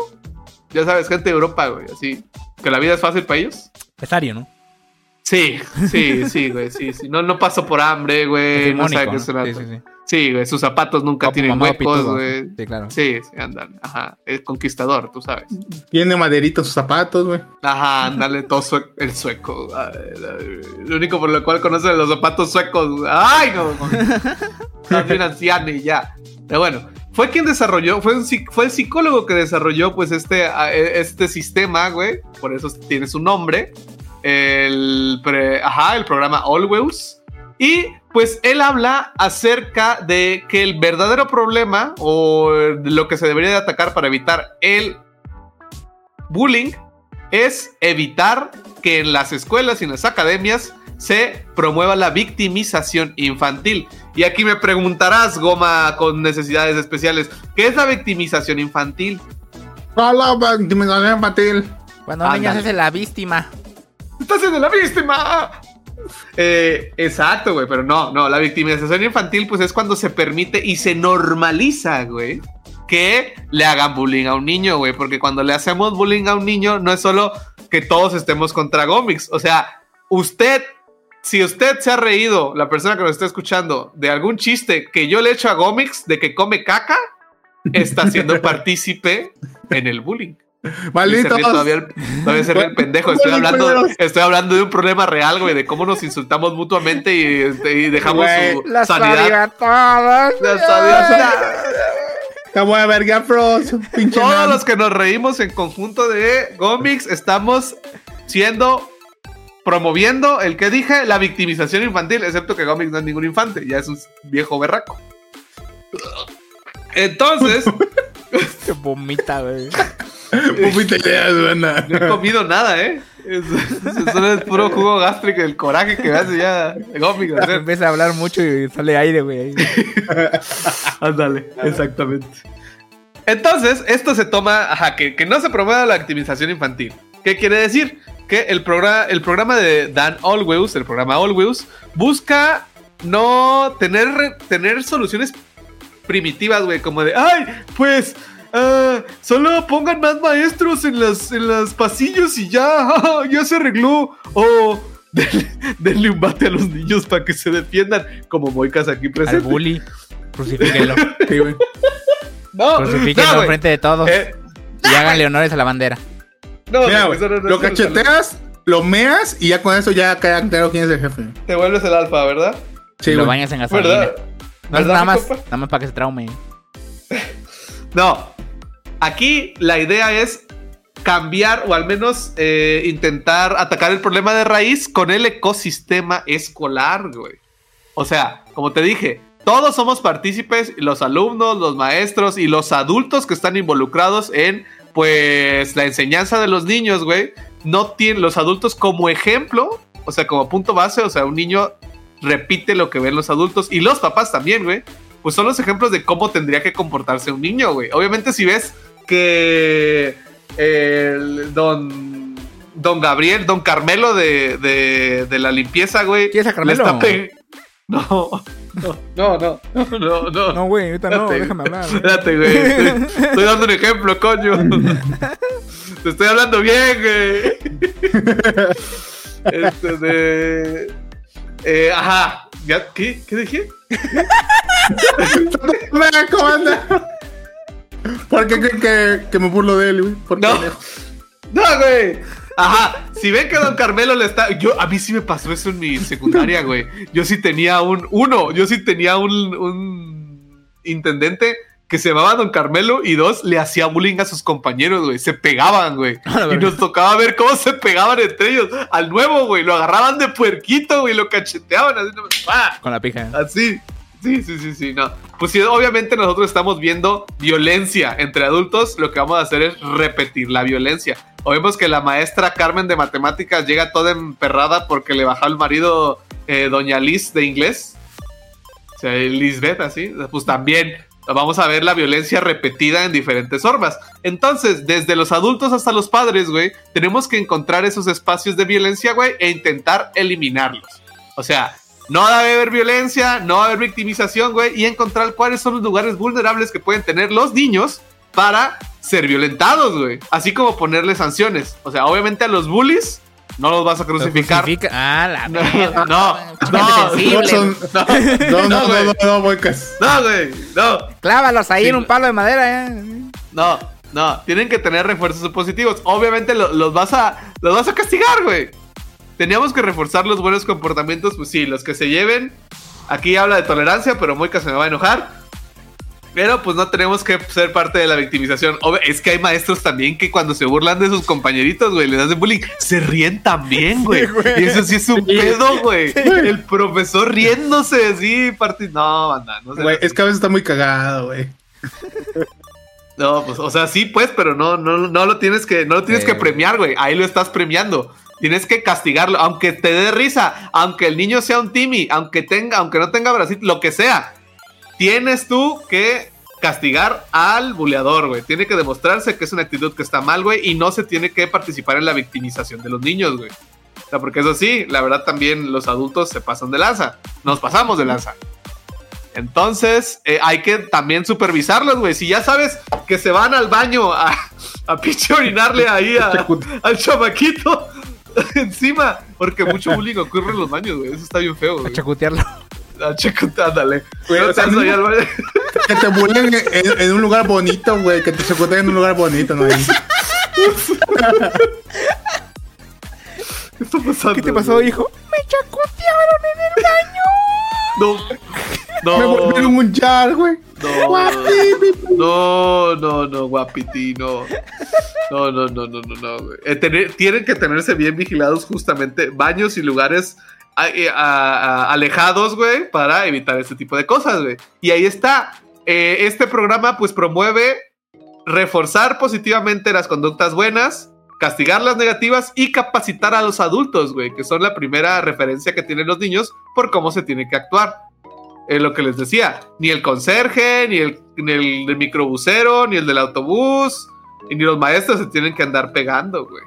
Ya sabes, gente de Europa, güey, así. Que la vida es fácil para ellos. Pesario, ¿no? Sí, sí, sí, güey, sí, sí. No, no pasó por hambre, güey. No sabe qué ¿no? Sí, sí, sí. Sí, güey, sus zapatos nunca Como tienen huecos, pitudo. güey. Sí, claro. Sí, sí, andan. Ajá. Es conquistador, tú sabes. Tiene maderito sus zapatos, güey. Ajá, ándale, todo sue- el sueco. Ay, ay, Lo único por lo cual conocen los zapatos suecos. Ay, no. Estás bien anciano y ya. Pero bueno, fue quien desarrolló, fue, un psic- fue el psicólogo que desarrolló pues este, a- este sistema, güey. Por eso tiene su nombre. El, pre- ajá, el programa Always. Y pues él habla acerca de que el verdadero problema o lo que se debería de atacar para evitar el bullying es evitar que en las escuelas y en las academias se promueva la victimización infantil. Y aquí me preguntarás, Goma con necesidades especiales, ¿qué es la victimización infantil? Hola, intimidación infantil. Cuando un niño se la víctima. ¡Estás siendo la víctima! Eh, exacto, güey, pero no, no, la victimización infantil pues es cuando se permite y se normaliza, güey, que le hagan bullying a un niño, güey, porque cuando le hacemos bullying a un niño no es solo que todos estemos contra Gomix, o sea, usted, si usted se ha reído, la persona que nos está escuchando, de algún chiste que yo le he hecho a Gomix de que come caca, está siendo partícipe en el bullying. Se ríe Todavía, el- todavía se ríe el pendejo. Estoy hablando, estoy hablando de un problema real, güey, de cómo nos insultamos mutuamente y, este, y dejamos Güey, su Las sanidad. todas. la sanidad- Te voy a ver, Gafros. Pinche Todos los que nos reímos en conjunto de Gomix estamos siendo promoviendo el que dije, la victimización infantil, excepto que Gomix no es ningún infante, ya es un viejo berraco. Entonces, Que vomita, güey. Pupita no he comido nada, ¿eh? Es, eso es puro jugo gástrico, el coraje que me hace ya hacer. Empieza a hablar mucho y sale aire, güey. Ándale, exactamente. Entonces, esto se toma, ajá, que, que no se promueva la victimización infantil. ¿Qué quiere decir? Que el, programa el programa de Dan Always, el programa Always, busca no tener, tener soluciones primitivas, güey, como de, ay, pues, ah, solo pongan más maestros en las, en los pasillos y ya, ya se arregló. O denle, denle un bate a los niños para que se defiendan, como Moicas aquí Al presente. bully. Crucifíquenlo. Sí. No, Crucifíquenlo no, güey. enfrente de todos. Eh, y háganle honores a la bandera. no, Mira, no lo cacheteas, lo meas y ya con eso ya queda claro quién es el jefe. Te vuelves el alfa, ¿verdad? Sí, y lo bañas en gasolina. ¿Verdad? No es ¿Verdad, nada más, compa? nada más para que se traume. No. Aquí la idea es cambiar o al menos eh, intentar atacar el problema de raíz con el ecosistema escolar, güey. O sea, como te dije, todos somos partícipes, los alumnos, los maestros y los adultos que están involucrados en, pues, la enseñanza de los niños, güey. No tienen los adultos como ejemplo, o sea, como punto base, o sea, un niño repite lo que ven los adultos y los papás también, güey. Pues son los ejemplos de cómo tendría que comportarse un niño, güey. Obviamente, si ves que el don, don Gabriel, don Carmelo de, de, de la limpieza, güey. ¿Quién es le Carmelo? está pe- No, no, no, no, no, no. No, güey, ahorita no, Espérate. déjame hablar. güey. Espérate, güey. Estoy, estoy dando un ejemplo, coño. Te estoy hablando bien, güey. Este de. Eh, ajá. ¿Ya? ¿Qué? ¿Qué dije? ¿cómo anda? ¿Por qué creen que, que me burlo de él, güey? ¿Por qué? No. No, güey. Ajá. Si ven que Don Carmelo le está. Yo, a mí sí me pasó eso en mi secundaria, güey. Yo sí tenía un. Uno, yo sí tenía un, un intendente que se llamaba Don Carmelo y dos, le hacía bullying a sus compañeros, güey. Se pegaban, güey. y nos tocaba ver cómo se pegaban entre ellos. Al nuevo, güey, lo agarraban de puerquito, güey, lo cacheteaban así. ¡pah! Con la pija. Así. Sí, sí, sí, sí, no. Pues sí, obviamente nosotros estamos viendo violencia entre adultos, lo que vamos a hacer es repetir la violencia. O vemos que la maestra Carmen de matemáticas llega toda emperrada porque le bajó el marido eh, Doña Liz de inglés. O sea, Lisbeth, así. Pues también vamos a ver la violencia repetida en diferentes formas. Entonces, desde los adultos hasta los padres, güey, tenemos que encontrar esos espacios de violencia, güey, e intentar eliminarlos. O sea, no debe haber violencia, no va a haber victimización, güey, y encontrar cuáles son los lugares vulnerables que pueden tener los niños para ser violentados, güey. Así como ponerle sanciones. O sea, obviamente a los bullies no los vas a crucificar. Crucifica- Ah, la No, mierda. no, no, No, son- no, no, no, güey. no, no, no, boicas. no, güey, no. Clávalos ahí Sí, en un palo de madera, eh. No, no, tienen que tener refuerzos positivos. Obviamente lo- los vas a los vas a castigar, güey. Teníamos que reforzar los buenos comportamientos, pues sí, los que se lleven. Aquí habla de tolerancia, pero Moika se me va a enojar. Pero pues no tenemos que ser parte de la victimización. Es que hay maestros también que cuando se burlan de sus compañeritos, güey, les hacen bullying, se ríen también, güey. y eso sí es un pedo, güey. El profesor riéndose así, parti- No, banda, no sé. Güey, es que a veces está muy cagado, güey. No, pues, o sea, sí, pues, pero no, no, no lo tienes que, no lo tienes que premiar, güey. Ahí lo estás premiando. Tienes que castigarlo, aunque te dé risa, aunque el niño sea un Timmy, aunque tenga, aunque no tenga bracito, lo que sea. Tienes tú que castigar al buleador, güey. Tiene que demostrarse que es una actitud que está mal, güey, y no se tiene que participar en la victimización de los niños, güey. O sea, porque eso sí, la verdad también los adultos se pasan de lanza. Nos pasamos de lanza. Entonces, eh, hay que también supervisarlos, güey. Si ya sabes que se van al baño a, a pinche orinarle ahí a- al chamaquito encima, porque mucho bullying ocurre en los baños, güey. Eso está bien feo, A güey. chacutearlo. A. Güey, o sea, no- al. Que te bullen en, en un lugar bonito, güey. Que te chacoteen en un lugar bonito, ¿no? ¿Qué está pasando? ¿Qué te pasó, güey? hijo? Me chacutearon en el baño. No. Me No. volvieron un jar, güey. No. No, no, no, guapiti, no. No, no, no, no, no, no, güey. Eh, tener- tienen que tenerse bien vigilados justamente baños y lugares eh, alejados, güey, para evitar este tipo de cosas, güey. Y ahí está. Eh, este programa, pues, promueve reforzar positivamente las conductas buenas, castigar las negativas y capacitar a los adultos, güey, que son la primera referencia que tienen los niños por cómo se tiene que actuar. Es lo que les decía, ni el conserje, ni el, ni el del microbusero, ni el del autobús, y ni los maestros se tienen que andar pegando, güey.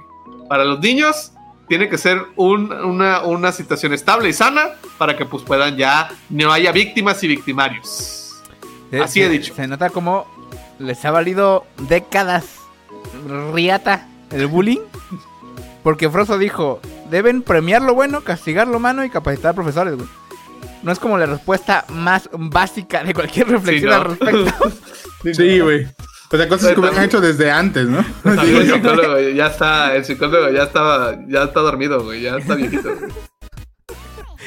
Para los niños tiene que ser un- una, una situación estable y sana para que pues puedan ya no haya víctimas y victimarios. Se- Así he dicho. Se nota como les ha valido décadas riata el bullying. Porque Froso dijo, deben premiar lo bueno, castigar lo malo y capacitar a profesores, güey. No es como la respuesta más básica de cualquier reflexión ¿no? al respecto. Sí, güey. O sea, cosas que hubieran hecho desde antes, ¿no? También el psicólogo ya está, el psicólogo ya estaba, ya está dormido, güey, ya está viejito. güey.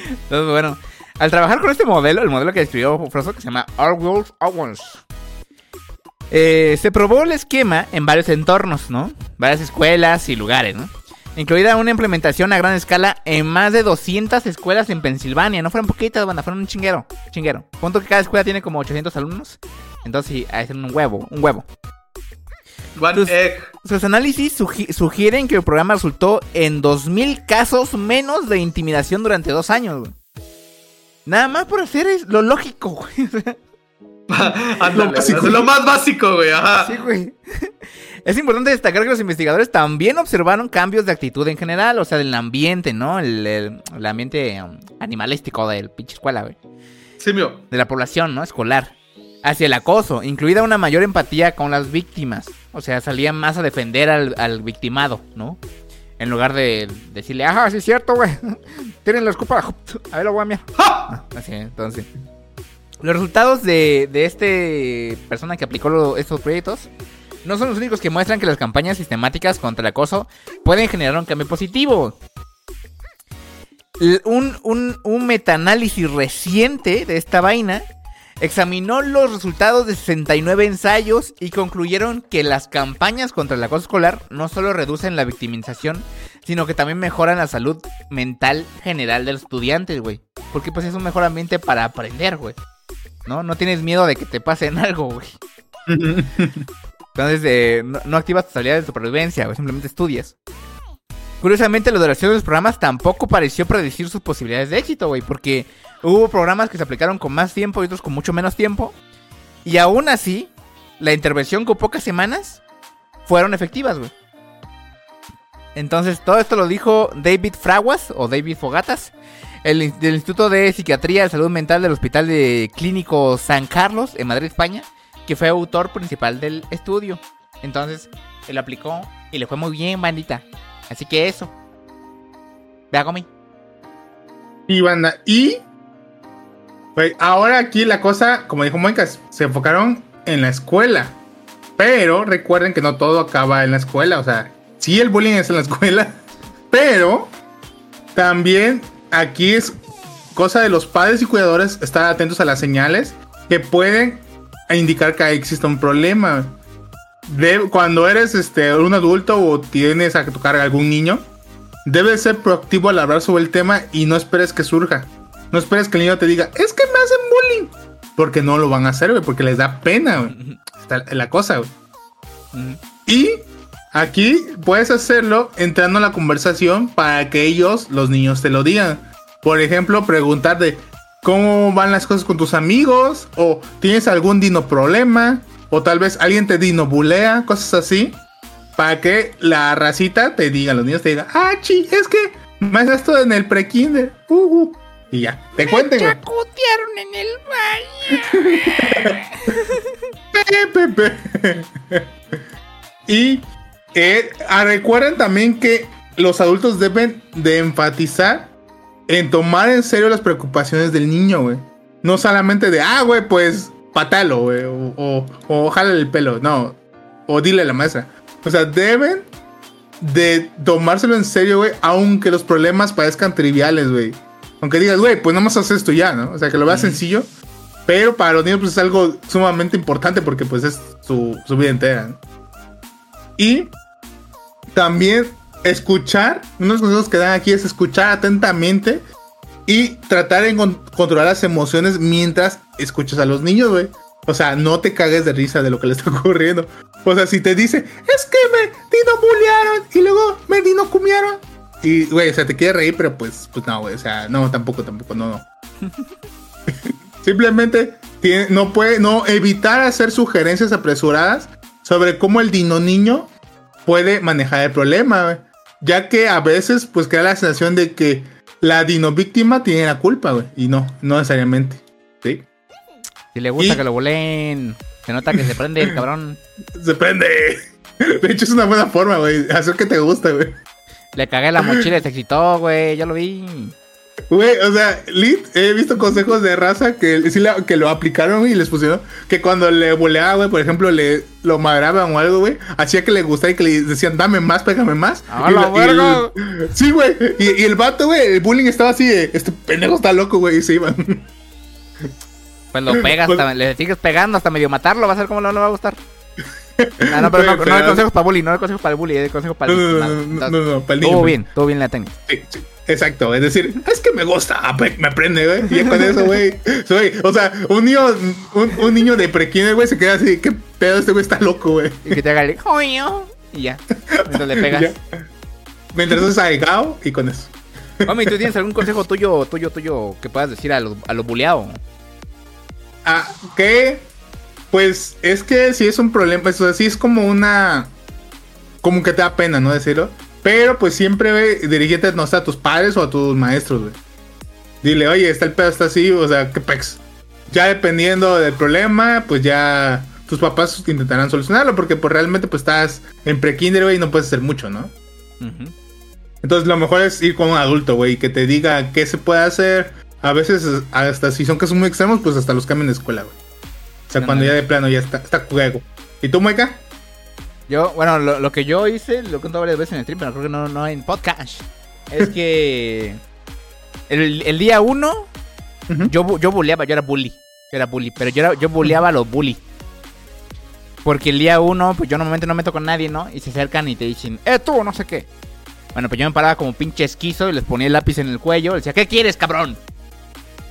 Entonces, bueno, al trabajar con este modelo, el modelo que describió Froso, que se llama Our World Owens, eh, se probó el esquema en varios entornos, ¿no? Varias escuelas y lugares, ¿no? Incluida una implementación a gran escala en más de 200 escuelas en Pensilvania. No fueron poquitas, banda, fueron un chinguero. Chinguero. Punto que cada escuela tiene como 800 alumnos. Entonces, sí, hacen un huevo, un huevo. One egg. Sus análisis sugi- sugieren que el programa resultó en 2.000 casos menos de intimidación durante dos años, güey. Nada más por hacer es lo lógico, güey. Ándale, es lo más básico, güey, ajá. Sí, güey. Es importante destacar que los investigadores también observaron cambios de actitud en general, o sea, del ambiente, ¿no? El, el- el ambiente um, animalístico del pinche escuela, güey. Simio. De la población, ¿no? Escolar. Hacia el acoso, incluida una mayor empatía con las víctimas. O sea, salían más a defender al, al victimado, ¿no? En lugar de decirle, ajá, sí es cierto, güey. Tienen la escopa. A ver, lo voy a mirar. ¡Ja! Así, entonces. Los resultados de, de este persona que aplicó lo- estos proyectos no son los únicos que muestran que las campañas sistemáticas contra el acoso pueden generar un cambio positivo. Un, un, un metaanálisis reciente de esta vaina examinó los resultados de 69 ensayos y concluyeron que las campañas contra el acoso escolar no solo reducen la victimización, sino que también mejoran la salud mental general de los estudiantes, güey. Porque pues es un mejor ambiente para aprender, güey. ¿No? No tienes miedo de que te pasen algo, güey. Entonces, eh, no, no activas tus habilidades de supervivencia, güey. Simplemente estudias. Curiosamente, la duración de los programas tampoco pareció predecir sus posibilidades de éxito, güey. Porque hubo programas que se aplicaron con más tiempo y otros con mucho menos tiempo. Y aún así, la intervención con pocas semanas fueron efectivas, güey. Entonces, todo esto lo dijo David Fraguas o David Fogatas, el, del Instituto de Psiquiatría y Salud Mental del Hospital de Clínico San Carlos en Madrid, España, que fue autor principal del estudio. Entonces, él aplicó y le fue muy bien, bandita. Así que eso. Vea, Gomi. Y banda, y güey, ahora aquí la cosa, como dijo Mónica, se enfocaron en la escuela. Pero recuerden que no todo acaba en la escuela. O sea, sí el bullying es en la escuela. Pero también aquí es cosa de los padres y cuidadores estar atentos a las señales que pueden indicar que existe un problema. Cuando eres este, un adulto o tienes a tu carga algún niño, Debes ser proactivo al hablar sobre el tema y no esperes que surja. No esperes que el niño te diga, es que me hacen bullying. Porque no lo van a hacer, güey, porque les da pena, güey. Está la cosa, güey. Y aquí puedes hacerlo entrando a la conversación para que ellos, los niños, te lo digan. Por ejemplo, preguntar de cómo van las cosas con tus amigos, o tienes algún dino problema, o tal vez alguien te dino bulea, cosas así. Para que la racita te diga, los niños te digan, ah, chi, es que me haces esto en el pre-kinder. Uh, uh". Y ya, te cuenten. güey. Chacotearon en el baño. Y eh, ah, recuerden también que los adultos deben de enfatizar en tomar en serio las preocupaciones del niño, güey. No solamente de, ah, güey, pues patalo, güey, o, o, o jálale el pelo, no. O dile a la maestra. O sea, deben de tomárselo en serio, güey, aunque los problemas parezcan triviales, güey. Aunque digas, güey, pues nada más haces esto ya, ¿no? O sea, que lo veas sencillo. Pero para los niños pues, es algo sumamente importante porque pues es su, su vida entera. ¿no? Y también escuchar, unos consejos que dan aquí es escuchar atentamente y tratar de con- controlar las emociones mientras escuchas a los niños, güey. O sea, no te cagues de risa de lo que le está ocurriendo. O sea, si te dice, es que me dino bullearon y luego me dino comieron. Y, güey, o sea, te quiere reír, pero pues, pues no, güey. O sea, no, tampoco, tampoco, no, no. Simplemente tiene- no puede, no evitar hacer sugerencias apresuradas sobre cómo el dino niño puede manejar el problema, güey. Ya que a veces, pues, crea la sensación de que la dino víctima tiene la culpa, güey. Y no, no necesariamente. ¿Sí? Si le gusta Y- que lo bolen. Se nota que se prende el cabrón. Se prende. De hecho, es una buena forma, güey. Hacer que te guste, güey. Le cagué la mochila y se excitó, güey. Ya lo vi. Güey, o sea, lit, he visto consejos de raza que sí la- que lo aplicaron y les pusieron que cuando le boleaba, güey, por ejemplo, le lo madraban o algo, güey, hacía que le gustara y que le decían, dame más, pégame más. ¡A Y la y el- sí, güey. Y, y el vato, güey, el bullying estaba así de, este pendejo está loco, güey, y se iban. Pues lo pegas, Pues- le sigues pegando hasta medio matarlo. Va a ser como no le va a gustar. Ah, no, pero no, no hay consejos para bully, no hay consejos para el bully, hay consejos para No, el no, no, no, no, no, para niño. Pues. bien, estuvo bien la técnica. Sí, sí, exacto, es decir, es que me gusta, ah, me prende, güey. Y con eso, güey. soy- O sea, un niño, un, un niño de prekinder, güey, se queda así, qué pedo, este güey está loco, güey. Y que te haga el coño. Y ya. Entonces le pegas. Ya. Mientras es aigao y con eso. Mami, ¿tú tienes algún consejo tuyo, tuyo, tuyo que puedas decir a los, a los buleados? Ah, que pues es que sí es un problema, eso sí es como una como que te da pena, ¿no? Decirlo. Pero pues siempre, güey, dirígete no sé, a tus padres o a tus maestros, güey. Dile, oye, está el pedo, está así, o sea, qué pex. Ya dependiendo del problema, pues ya tus papás intentarán solucionarlo, porque pues realmente pues estás en pre-kinder, güey, y no puedes hacer mucho, ¿no? Entonces lo mejor es ir con un adulto, güey, que te diga qué se puede hacer. A veces, hasta si son casos muy extremos, pues hasta los cambian de escuela, güey. Sea, cuando ya de plano ya está, está juego. ¿Y tú, Mueca? Yo, bueno, lo, lo que yo hice, lo he contado varias veces en el stream, pero creo que no, no en podcast. Es que el, el día uno, yo, yo buleaba, yo era bully. Era bully. Pero yo, era, yo bulleaba a los bully. Porque el día uno, pues yo normalmente no meto con nadie, ¿no? Y se acercan y te dicen, eh, tú, no sé qué. Bueno, pues yo me paraba como pinche esquizo y les ponía el lápiz en el cuello. Les decía, ¿qué quieres, cabrón?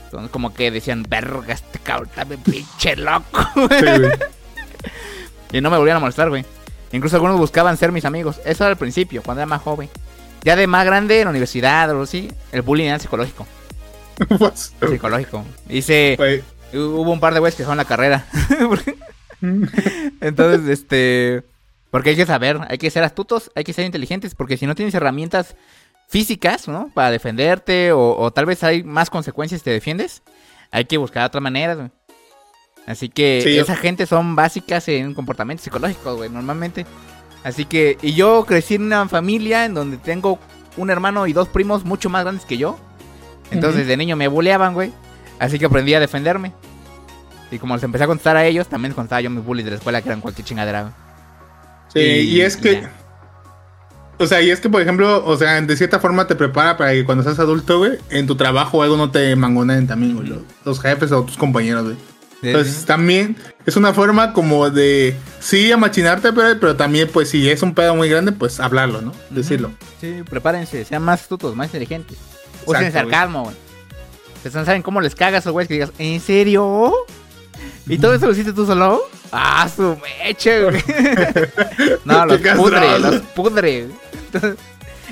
Entonces, como que decían, verga, este cabrón pinche loco. Sí, güey. Y no me volvían a molestar, güey. Incluso algunos buscaban ser mis amigos. Eso era al principio, cuando era más joven. Ya de más grande, en la universidad o así, el bullying era psicológico. Psicológico. Güey, Hubo un par de güeyes que dejaron la carrera. Entonces, este. Porque hay que saber, hay que ser astutos, hay que ser inteligentes, porque si no tienes herramientas físicas, ¿no? Para defenderte, o, o tal vez hay más consecuencias si te defiendes, hay que buscar otras maneras, güey. Así que Sí, yo- esa gente son básicas en comportamientos psicológicos, güey, normalmente. Así que, y yo crecí en una familia en donde tengo un hermano y dos primos mucho más grandes que yo. Entonces, de niño me buleaban, güey. Así que aprendí a defenderme. Y como les empecé a contar a ellos, también les contaba yo mis bullies de la escuela que eran cualquier chingadera, güey. Sí, y, Y- es y que. ya. O sea, y es que, por ejemplo, o sea, de cierta forma te prepara para que cuando seas adulto, güey, en tu trabajo o algo no te mangonen también, güey, los, los jefes o tus compañeros, güey. Entonces, también es una forma como de, sí, amachinarte, pero, pero también, pues, si es un pedo muy grande, pues, hablarlo, ¿no? Decirlo. Sí, prepárense, sean más astutos, más inteligentes. Usen Exacto, güey. sarcasmo, güey. Ustedes no saben cómo les cagas a los güeyes que digas, ¿en serio? ¿Y todo eso lo hiciste tú solo? Ah, su meche, güey. no, los pudre, los pudre. Entonces,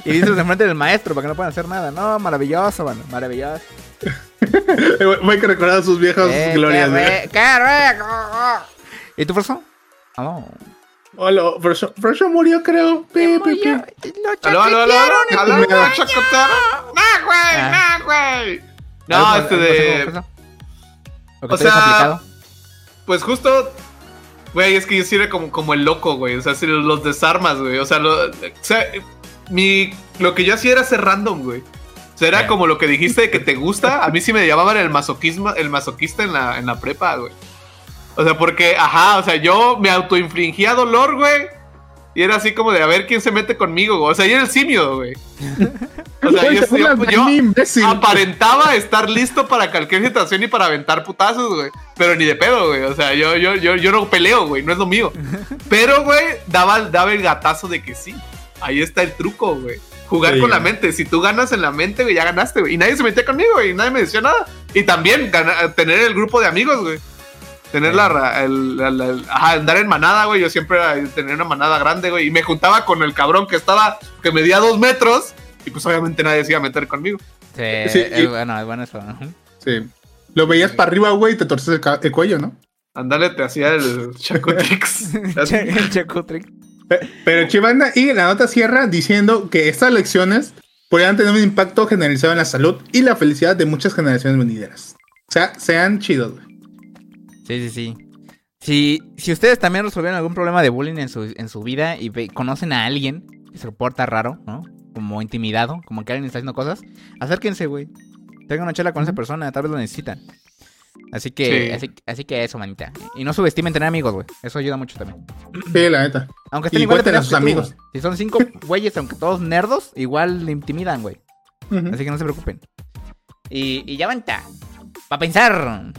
y dices enfrente del maestro para que no puedan hacer nada. No, maravilloso, mano, maravilloso. Hay que recordar sus viejas Eh, glorias, qué, güey. re- qué rico. ¿Y tu profesor? Oh. Hola, Fresh Fresh murió, creo. Pi, pi, pi. Aló, aló, aló, aló, aló, Me da- aló, chacotero. ¡No, güey! ¡No, güey! No, ¿Algo- este de. ¿O que O te hayas sea, aplicado? Pues justo. Güey, es que yo sí era como, como el loco, güey. O sea, si los desarmas, güey. O sea, lo, o sea, mi, lo que yo hacía era ser random, güey. O sea, era Ya. como lo que dijiste de que te gusta. A mí sí me llamaban el masoquismo, el masoquista en la, en la prepa, güey. O sea, porque, ajá, o sea, yo me autoinfligía dolor, güey. Y era así como de a ver quién se mete conmigo, güey. O sea, yo era el simio, güey. O sea, yo, yo- yo aparentaba estar listo para cualquier situación y para aventar putazos, güey. Pero ni de pedo, güey. O sea, yo, yo, yo, yo no peleo, güey. No es lo mío. Pero, güey, daba, daba el gatazo de que sí. Ahí está el truco, güey. Jugar Sí, con la mente. Si tú ganas en la mente, güey, ya ganaste, güey. Y nadie se metía conmigo, güey. y Nadie me decía nada. Y también gana- tener el grupo de amigos, güey. Tener la, el, la- la- el- ajá, andar en manada, güey. Yo siempre tener una manada grande, güey. Y me juntaba con el cabrón que estaba, que medía dos metros. Y pues obviamente nadie se iba a meter conmigo. Sí, Sí, es y- bueno, es bueno eso. ¿no? Sí. Lo veías para arriba, güey, y te torces el, el cuello, ¿no? Ándale, te hacía el Chacotrix. El Chacotrix. Pe- Pero Chivanda y la nota cierra diciendo que estas lecciones podrían tener un impacto generalizado en la salud y la felicidad de muchas generaciones venideras. O sea, sean chidos, güey. Sí, sí, sí. Si, si ustedes también resolvieron algún problema de bullying en su, en su vida y ve- conocen a alguien que se porta raro, ¿no? Como intimidado, como que alguien está haciendo cosas, acérquense, güey. Tengan una charla con esa persona, tal vez lo necesitan. Así que, Sí. así, así que eso, manita. Y no subestimen tener amigos, güey. Eso ayuda mucho también. Sí, la neta. Aunque estén Y igual de a sus tú, amigos. Si son cinco güeyes, aunque todos nerdos, igual le intimidan, güey. Así que no se preocupen. Y, y ya vanta. Para pensar.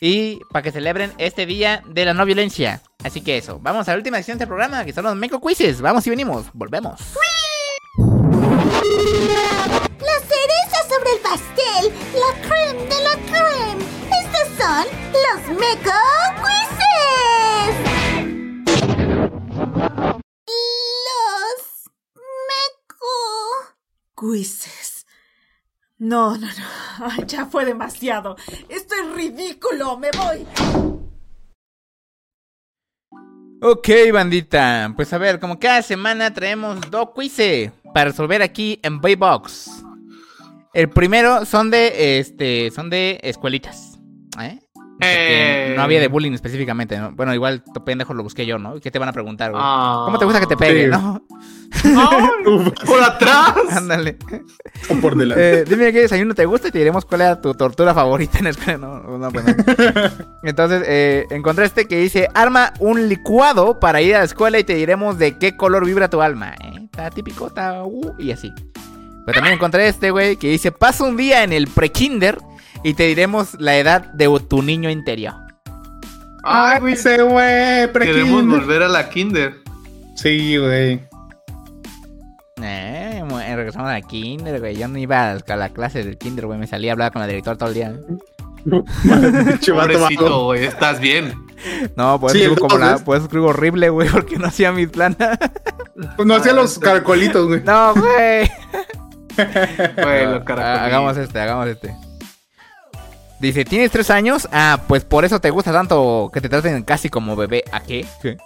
Y para que celebren este día de la no violencia. Así que eso. Vamos a la última sección del programa, que son los Meco Quizzes. Vamos y venimos. Volvemos. La cereza sobre el pastel, la creme de la creme. Son los Meco. Los Meco. Quizzes. No, no, no. Ya fue demasiado. Esto es ridículo. Me voy. Ok, bandita. Pues a ver, como cada semana traemos dos quizzes para resolver aquí en Baybox. El primero son de este. son de escuelitas. ¿Eh? Eh. No había de bullying específicamente, ¿no? Bueno, igual tu pendejo lo busqué yo, ¿no? ¿Qué te van a preguntar, güey? Ah. ¿Cómo te gusta que te pegue, Sí. no? Ay, por atrás. Ándale. O por delante. Eh, dime qué desayuno te gusta y te diremos cuál era tu tortura favorita en la escuela. No, no, pues no. Entonces, eh, encontré este que dice: Arma un licuado para ir a la escuela y te diremos de qué color vibra tu alma. ¿eh? Está típico, está uh, y así. Pero también encontré este, güey, que dice: Pasa un día en el pre-kinder y te diremos la edad de tu niño interior. Ay, güey. Ese güey, Queremos volver a la kinder. Sí, güey. Eh, eh, regresamos a la kinder, güey. Yo no iba a la clase del kinder, güey. Me salía a hablar con la directora todo el día. Pobrecito, güey. ¿Estás bien? No, por eso, Sí, escribo como la, horrible, güey, porque no hacía mis planas. Pues no hacía los caracolitos, güey. No, güey. Güey, hagamos este, hagamos este. Dice, ¿tienes tres años? Ah, pues por eso te gusta tanto que te traten casi como bebé. ¿A qué? ¿Qué?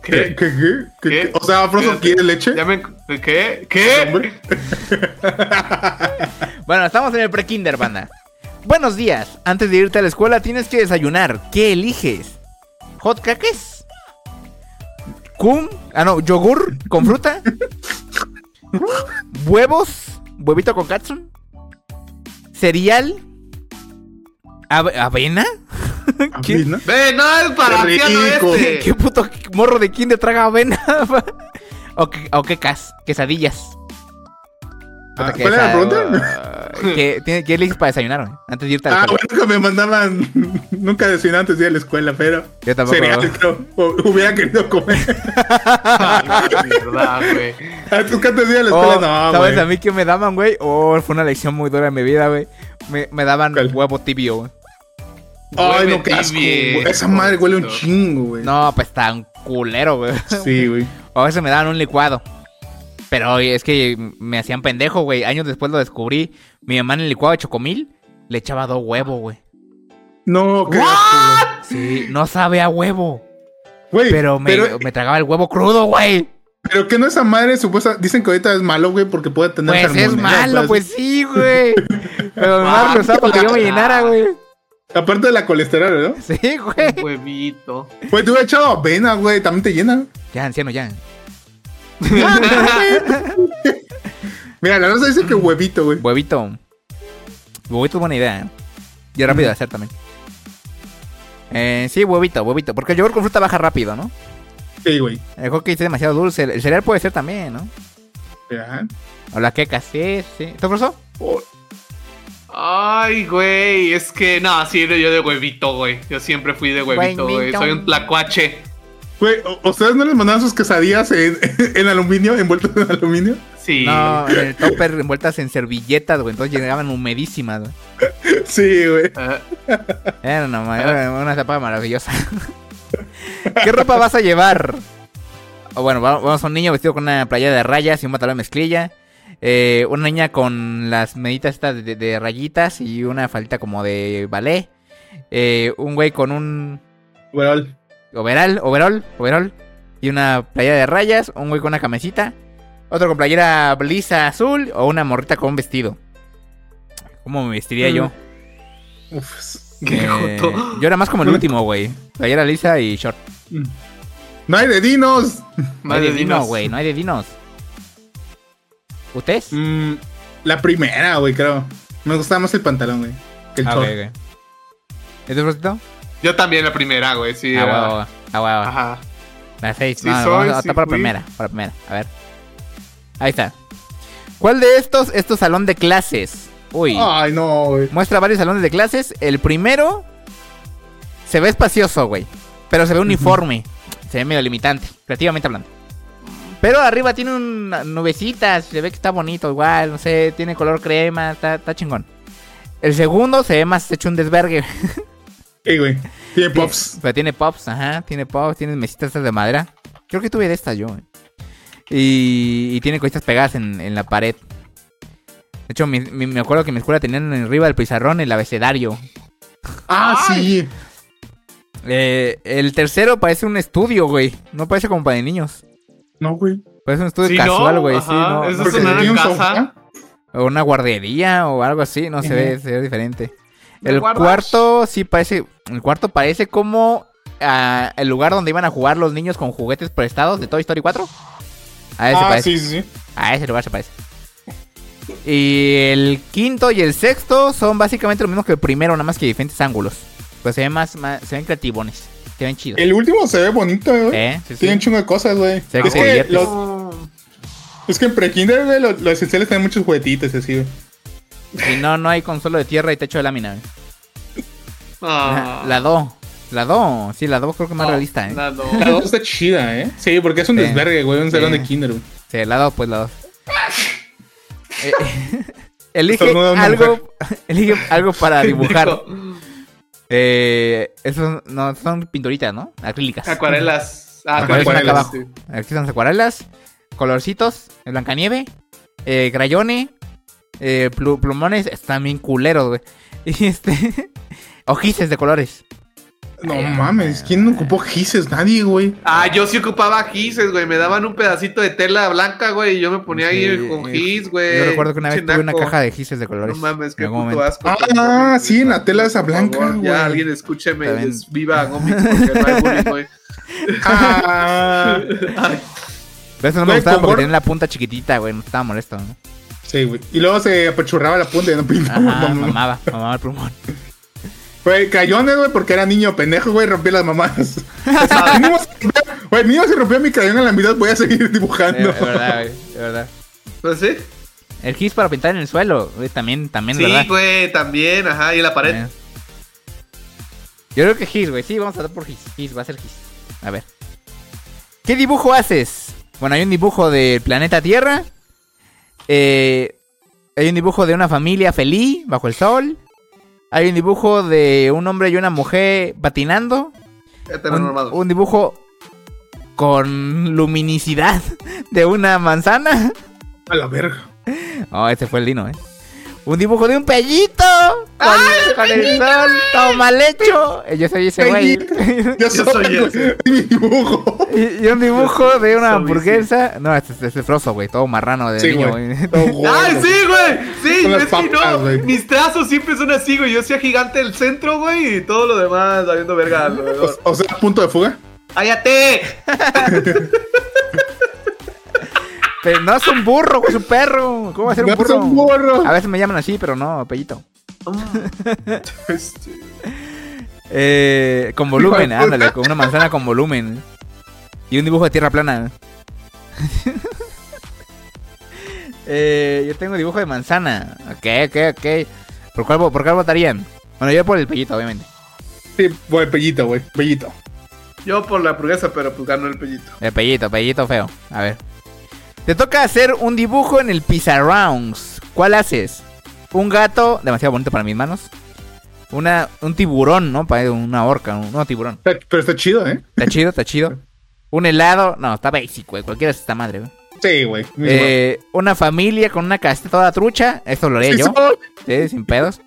¿Qué? ¿Qué? ¿Qué? ¿Qué? ¿Qué? O sea, Espérate. quiere leche. Ya me... ¿Qué? ¿Qué? Bueno, estamos en el pre-kinder, banda. Buenos días. Antes de irte a la escuela tienes que desayunar. ¿Qué eliges? ¿Hot cakes? ¿Cum? Ah, no, yogur con fruta. ¿Huevos? ¿Huevito con katsun? ¿Cereal? Ave- ¿Avena? ¿Qué? Ve, no es para rico. este. ¿Qué puto morro de kinder traga avena? ¿O qué, o qué cas? Quesadillas. Ah, que ¿Cuál era la pregunta? ¿Qué, tiene- qué para desayunar, güey? Antes de irte a la Ah, escuela. bueno, que me mandaban. Nunca desayuné antes de ir a la escuela, pero. Yo tampoco. Creo. Hubiera querido comer. Ay, verdad, güey. Ah, ¿Tú que antes de ir a la Oh, no, ¿Sabes a mí qué me daban, güey? Oh, fue una lección muy dura en mi vida, güey. Me, me daban ¿Cuál? huevo tibio, güey. Ay, no, qué asco, güey. Esa madre huele un chingo, güey. No, pues tan culero, güey. Sí, güey. O a veces me daban un licuado. Pero es que me hacían pendejo, güey. Años después lo descubrí. Mi mamá en el licuado de chocomil le echaba dos huevos, güey. No, qué asco, Sí, no sabe a huevo. güey. Pero me, pero, me tragaba el huevo crudo, güey. pero que no esa madre supuesta. Dicen que ahorita es malo, güey, porque puede tener Pues es malo, pues sí, güey. Pero mi mamá lo usaba para que yo me llenara, güey. Aparte de la colesterol, ¿no? Sí, güey. Huevito. Güey, te hubiera echado avena, güey. También te llena. Ya, anciano, ya. Mira, la raza dice que huevito, güey. Huevito. Huevito es buena idea, ¿eh? Y rápido de hacer también. Eh, sí, huevito, huevito. Porque el yogur con fruta baja rápido, ¿no? Sí, güey. El hockey es demasiado dulce. El cereal puede ser también, ¿no? Ya. O la queca, sí, sí. ¿Te profesor? Oh, Ay, güey. Es que, no, sí, yo de huevito, güey. Yo siempre fui de huevito, güey. Soy un tlacuache. Güey, ¿o- ¿ustedes no les mandaban sus quesadillas en, en aluminio, envueltas en aluminio? Sí. No, en el topper envueltas en servilletas, güey. Entonces llegaban humedísimas, güey. Sí, güey. Eh, Era una, ma- era una etapa maravillosa. ¿Qué ropa vas a llevar? O bueno, va- vamos a un niño vestido con una playa de rayas y un pantalón de mezclilla. Eh, una niña con las meditas estas de, de rayitas y una faldita como de ballet. Eh, un güey con un Bueno, overall, overall, overall. Y una playa de rayas. Un güey con una camisita. Otro con playera lisa azul. O una morrita con un vestido. ¿Cómo me vestiría Mm. yo? uf. Qué Eh, joto. yo era más como el último, güey. Playera lisa y short. No hay de dinos. No hay de dinos. güey. No hay de dinos. ¿Ustedes? Mm, la primera, güey, creo. Me gustaba más el pantalón, güey. Que el Ah, short. ok, ok. ¿Es de Rosito? Yo también la primera, güey. Sí. Ah, era- huevo, ah. Ajá. La seis. Sí no, soy, vamos a sí optar por la fui. primera. Por la primera. A ver. Ahí está. ¿Cuál de estos es tu salón de clases? Uy. Ay, no, güey. Muestra varios salones de clases. El primero se ve espacioso, güey. Pero se ve uniforme. Se ve medio limitante, creativamente hablando. Pero arriba tiene unas nubecitas. Se ve que está bonito, igual. No sé, tiene color crema. Está, está chingón. El segundo se ve más hecho un desvergue. Ey, güey. Tiene pops. Pero tiene pops, ajá. Tiene pops, tiene mesitas de madera. Creo que tuve de estas yo, güey. Y, y tiene cositas pegadas en, en la pared. De hecho, mi- mi- me acuerdo que en mi escuela tenían arriba del pizarrón el abecedario. Ah, sí. Eh, el tercero parece un estudio, güey. No parece como para de niños. No, güey. Parece un estudio Sí, casual, ¿no? güey. Sí, no, es no de sé. sonar en tiene un casa. O una guardería o algo así. No se ve, se ve diferente. ¿De El guardas? cuarto sí parece. El cuarto parece como ah, el lugar donde iban a jugar los niños con juguetes prestados de Toy Story 4. A ese Ah, parece. sí, sí, sí. A ese lugar se parece. Y el quinto y el sexto son básicamente lo mismo que el primero, nada más que diferentes ángulos. Pues se ven más, más- se ven creativones. Se ven chidos. El último se ve bonito, güey. ¿Eh? Sí, sí. Tiene un chingo de cosas, güey. Se ve que Es que, los- es que en prekinder, güey, lo, lo esencial es tener muchos juguetitos, así, güey. Si no, no hay consuelo de tierra y techo de lámina. güey. Ah. La Do. La Do. Sí, la Do creo que es más No, realista, ¿eh? la do. La dos está chida, ¿eh? Sí, porque es un Sí. desvergue, güey. Un salón Sí. de kinder, güey. Sí, la Do, pues la Do. Eh, elige algo, elige algo para dibujar. Eh, esos no, son pinturitas, ¿no? Acrílicas. Acuarelas. Ah, Acuarelas Acuarelas, acá abajo. sí. Aquí están las acuarelas, colorcitos, el Blancanieve, eh, crayones, eh, plu- plumones, están bien culeros, güey. Y este, ojices de colores. No mames, ¿quién no ocupó gises? Nadie, güey. Ah, yo sí ocupaba gises, güey. Me daban un pedacito de tela blanca, güey, y yo me ponía ahí con eh, gis, güey. Yo recuerdo que una vez tuve una caja de gises de colores. No mames, qué puto momento. asco. Ah, sí, en la tela esa blanca, favor, güey. Ya alguien escúcheme les viva Gómez porque no hay bullying, güey. Ah, Ay, Pero eso no me Güey, gustaba porque tenía la punta chiquitita, güey. No estaba molesto, ¿no? sí, güey. Y luego se apachurraba la punta y no pintaba. Ajá, mamaba, mamaba el plumón. Güey, crayones, güey, porque era niño pendejo, güey, rompía las mamadas. Rompía- Güey, mínimo se rompió mi crayón en la mitad, voy a seguir dibujando. Es verdad, güey, es verdad. Pues sí. El gis para pintar en el suelo, güey, también, también, Sí, ¿verdad? güey, también, ajá, y en la pared. Yo creo que Gis, güey. Sí, vamos a dar por Gis. Gis, va a ser Gis. A ver. ¿Qué dibujo haces? Bueno, hay un dibujo del planeta Tierra. Eh, hay un dibujo de una familia feliz bajo el sol. Hay un dibujo de un hombre y una mujer patinando. Un, un dibujo con luminicidad de una manzana. A la verga. Oh, ese fue el Dino, eh. Un dibujo de un pellito. Con, con el sol todo mal hecho. Eh, Yo soy ese güey. Yo Yo soy, ese. mi dibujo. Y, y un dibujo de una hamburguesa. No, este este es el frozo, güey. Todo marrano de Sí, niño, güey. ¡Ay, sí, güey! Sí, es que no. Mis trazos siempre son así, güey. Yo hacía gigante el centro, güey, y todo lo demás sabiendo verga. O, o sea, punto de fuga. ¡Cállate! Pero no es un burro, güey, es un perro. ¿Cómo va a ser un es burro? un burro. A veces me llaman así, pero no, pellito. Este, Eh, con volumen, ándale, con una manzana con volumen. Y un dibujo de tierra plana. eh, yo tengo dibujo de manzana. Ok, ok, ok. ¿Por cuál, por cuál votarían? Bueno, yo por el pellito, obviamente. Sí, güey, pellito, güey, pellito. Yo por la hamburguesa, pero pues ganó el pellito. El pellito, pellito feo. A ver. Te toca hacer un dibujo en el Pizarrounds. ¿Cuál haces? Un gato, demasiado bonito para mis manos. Una, un tiburón, ¿no? Para una orca, un no, tiburón. Pero está chido, ¿eh? Está chido, está chido. Un helado, no, está basic, güey. Cualquiera es esta madre, güey. Sí, güey. Eh, una familia con una casita toda trucha. Esto lo haré Sí, yo. Sí, sin pedos.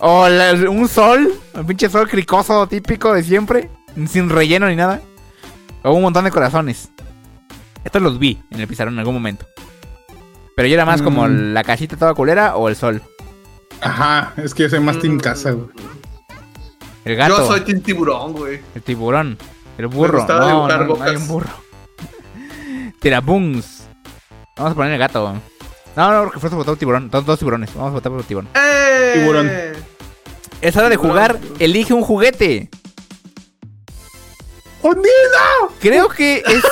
O la- un sol, un pinche sol cricoso típico de siempre, sin relleno ni nada. O un montón de corazones. Estos los vi en el pizarrón en algún momento. Pero yo era más como Mm. la casita toda culera o el sol. Ajá, es que yo soy más team casa, güey. El gato, Yo soy Team Tiburón, güey. el tiburón, el burro. gustaba No, dibujar no, no hay un burro. Tirabuns. Vamos a poner el gato. No, no, porque fue votado tiburón. Dos, dos tiburones. Vamos a votar por tiburón. ¡Eh! Tiburón. Es hora de jugar. Elige un juguete. ¡Un dino! Creo que es.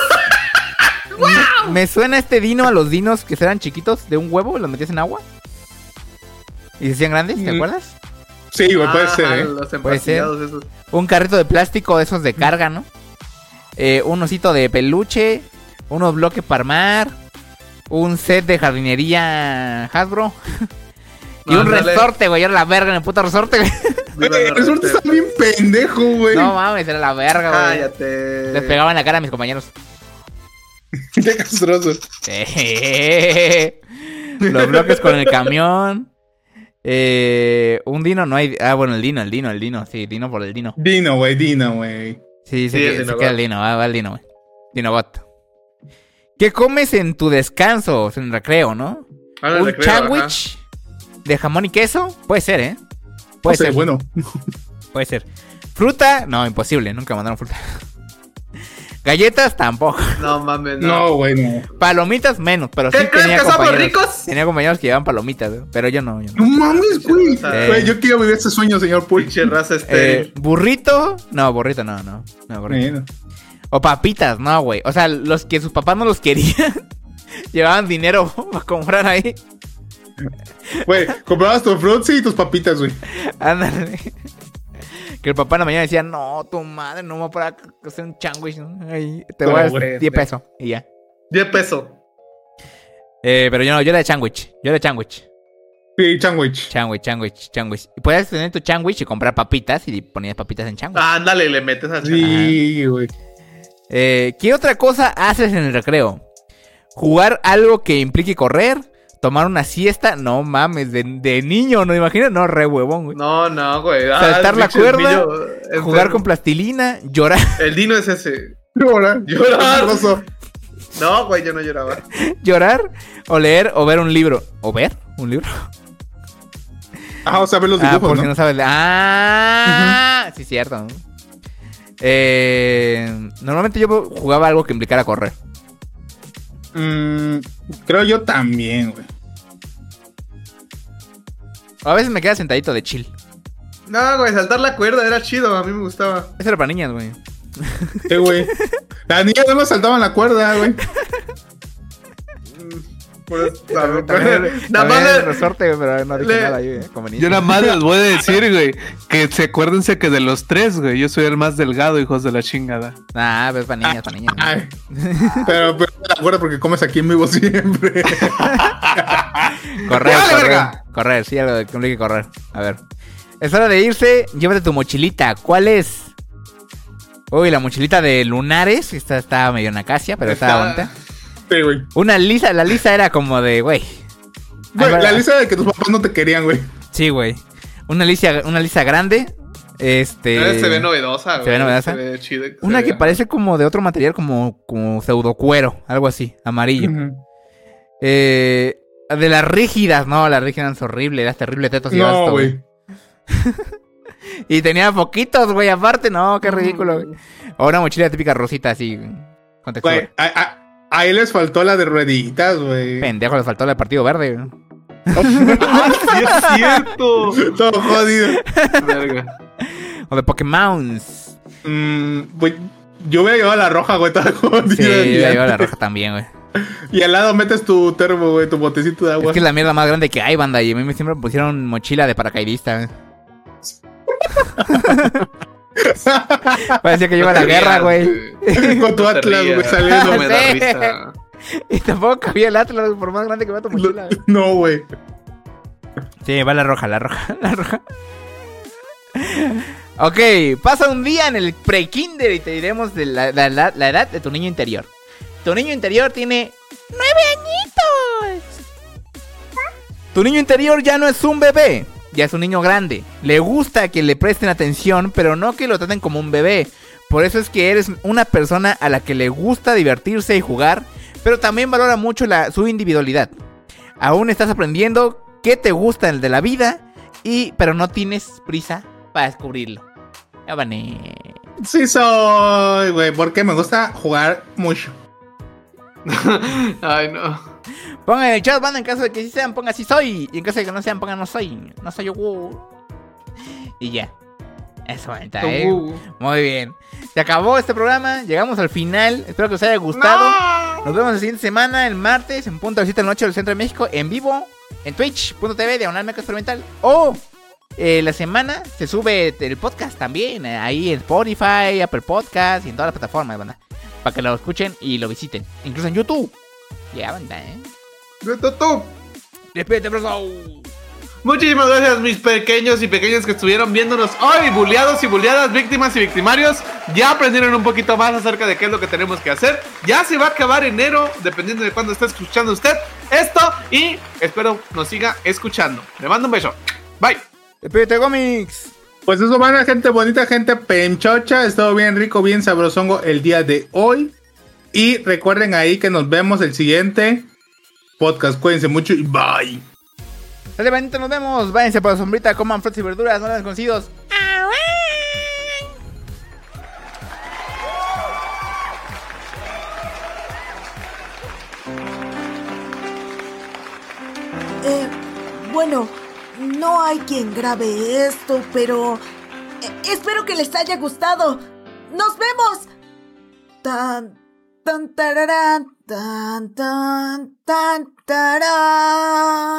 Me- Me suena este dino a los dinos que eran chiquitos de un huevo, los metías en agua. Y se hacían grandes, ¿te Mm. acuerdas? Sí, güey, puede Ah, ser, ¿eh? Los Puede ser. esos. Un carrito de plástico de esos de carga, ¿no? Eh, un osito de peluche. Unos bloques para armar. Un set de jardinería Hasbro. y un resorte, güey. Era la verga en el puto resorte, güey. El resorte está bien pendejo, güey. No mames, era la verga, güey. Cállate. Les pegaba en la cara a mis compañeros. Qué castroso. Los bloques con el camión. Eh, un dino no hay. Ah, bueno, el dino, el dino, el dino. Sí, dino por el dino. Dino, güey, Dino, güey. Sí, Sí, que- se queda el dino. Va, va el dino, güey. Dinobot. ¿Qué comes en tu descanso? En el recreo, ¿no? Ah, un sándwich de jamón y queso. Puede ser, ¿eh? Puede O sea, ser. bueno. Puede ser. Fruta, no, imposible. Nunca mandaron fruta. Galletas, tampoco. No mames, no. No, güey, no. Palomitas, menos. Pero sí ¿Qué crees tenía que somos compañeros. ricos? Tenía compañeros que llevaban palomitas, güey, pero yo no. Yo no. No mames, güey. Eh. Güey, yo quiero vivir ese sueño, señor. Pinche raza Eh, estéril. burrito, no, burrito no, no. no burrito. O papitas, no, güey. O sea, los que sus papás no los querían, llevaban dinero para comprar ahí. Güey, comprabas tu frutzi y tus papitas, güey. Ándale. Que el papá en la mañana decía, no, tu madre no va para hacer un. ¿no? Ahí, te voy a dar güey, 10 güey. pesos. Y ya. 10 pesos. Eh, pero yo no, yo era de sándwich. Yo era de sándwich. Sí, sandwich. Sándwich, sándwich, sándwich. Y podías tener tu sándwich y comprar papitas y ponías papitas en sándwich. Ándale, le metes a Sí, güey. Eh, ¿Qué otra cosa haces en el recreo? ¿Jugar algo que implique correr? ¿Tomar una siesta? No mames, de, de niño, ¿no imaginas? No, re huevón, güey. No, no, güey. Ah, Saltar la pinche cuerda, niño, este, Jugar con plastilina, llorar, El Dino es ese. Llora. Llorar. Roso. No, güey, yo no lloraba. llorar, o leer, o ver un libro. ¿O ver un libro? Ah, o sea, ver los Ah, dibujos, por si ¿no? no sabes. Ah, sí, cierto. ¿no? Eh, normalmente yo jugaba algo que implicara correr. Mm, creo yo también, güey. A veces me queda sentadito de chill. No, güey, saltar la cuerda era chido, a mí me gustaba. Eso era para niñas, güey. Sí, güey. Las niñas no me saltaban la cuerda, güey. Pues, También, nada más también le- el resorte, güey, pero no dije le- nada eh, como niño. Yo nada más les voy a decir, güey, que se acuérdense que de los tres, güey, yo soy el más delgado, hijos de la chingada. Ah, pero es para niñas, para niñas. Pero, pero acuerdo porque comes aquí en vivo siempre. Correr, ¡Vale, correr. Correr, sí, algo de que correr. A ver. Es hora de irse. Llévate tu mochilita. ¿Cuál es? Uy, la mochilita de lunares. Esta está medio nacasia, pero está, bonita. Sí, güey. Una lisa, la lisa era como de, güey. La lista de que tus papás no te querían, güey. Sí, güey. Una lisa, una lisa grande. Este. Se ve novedosa, güey. Se ve novedosa. Se ve chido. se Una ve- que parece como de otro material, como, como pseudo cuero, algo así, amarillo. Eh, de las rígidas, no, las rígidas son horribles, las terribles tetos y No, güey. Y tenía poquitos, güey, aparte, no, qué ridículo, güey. O una mochila típica rosita así, con textura. Güey, ahí les faltó la de rueditas, güey. Pendejo, le faltó el partido verde. güey. ¡Ah, sí es cierto! Todo jodido. Verga. O de Pokémon. Sí, Mm, güey, yo hubiera llevado la roja, güey, toda jodida. yo llevo la roja también, güey. Y al lado metes tu termo, güey, tu botecito de agua. Es que es la mierda más grande que hay, banda. Y a mí me siempre me pusieron mochila de paracaidista. güey. Parecía que lleva la guerra, güey. Con tu No Atlas, güey, saliendo. No me da Sí. risa. Y tampoco cabía el Atlas, por más grande que va tu mochila. No, güey. Sí, va la roja, la roja, la roja. Ok, pasa un día en el pre-kinder y te diremos de la, la- la- la edad de tu niño interior. Tu niño interior tiene nueve añitos. Tu niño interior ya no es un bebé, ya es un niño grande. Le gusta que le presten atención, pero no que lo traten como un bebé. Por eso es que eres una persona a la que le gusta divertirse y jugar, pero también valora mucho la- su individualidad. Aún estás aprendiendo qué te gusta el de la vida, y, pero no tienes prisa para descubrirlo. Ya van, eh. Sí soy, güey, porque me gusta jugar mucho. Ay, no. Pongan en el chat, banda, en caso de que sí sean, pongan sí soy. Y en caso de que no sean, pongan no soy. No soy yo. Y ya. Eso, bonita, eh. Muy bien. Se acabó este programa. Llegamos al final. Espero que os haya gustado. Nos vemos la siguiente semana, el martes, en punto de las 7 de la noche del Centro de México, en vivo, en twitch.tv, diagonal meca experimental. O eh, la semana se sube el podcast también, eh, ahí en Spotify, Apple Podcast y en todas las plataformas, banda. Para que lo escuchen y lo visiten. Incluso en YouTube. Ya, banda, eh. Tú. Despídete, profesor. Muchísimas gracias, mis pequeños y pequeñas que estuvieron viéndonos hoy, bulleados y bulleadas, víctimas y victimarios. Ya aprendieron un poquito más acerca de qué es lo que tenemos que hacer. Ya se va a acabar enero, dependiendo de cuándo esté escuchando usted esto. Y espero nos siga escuchando. Le mando un beso. Bye. Despídete, cómics. Pues eso, van gente bonita, gente penchocha. Estuvo bien rico, bien sabrosongo el día de hoy. Y recuerden ahí que nos vemos el siguiente podcast. Cuídense mucho y bye. Dale, bandita, nos vemos. Váyanse por la sombrita, coman frutas y verduras, no las desconocidos. Eh, bueno, no hay quien grabe esto, pero eh, espero que les haya gustado. ¡Nos vemos! Tan, tan, tararán, tan, tan, tan, tarán.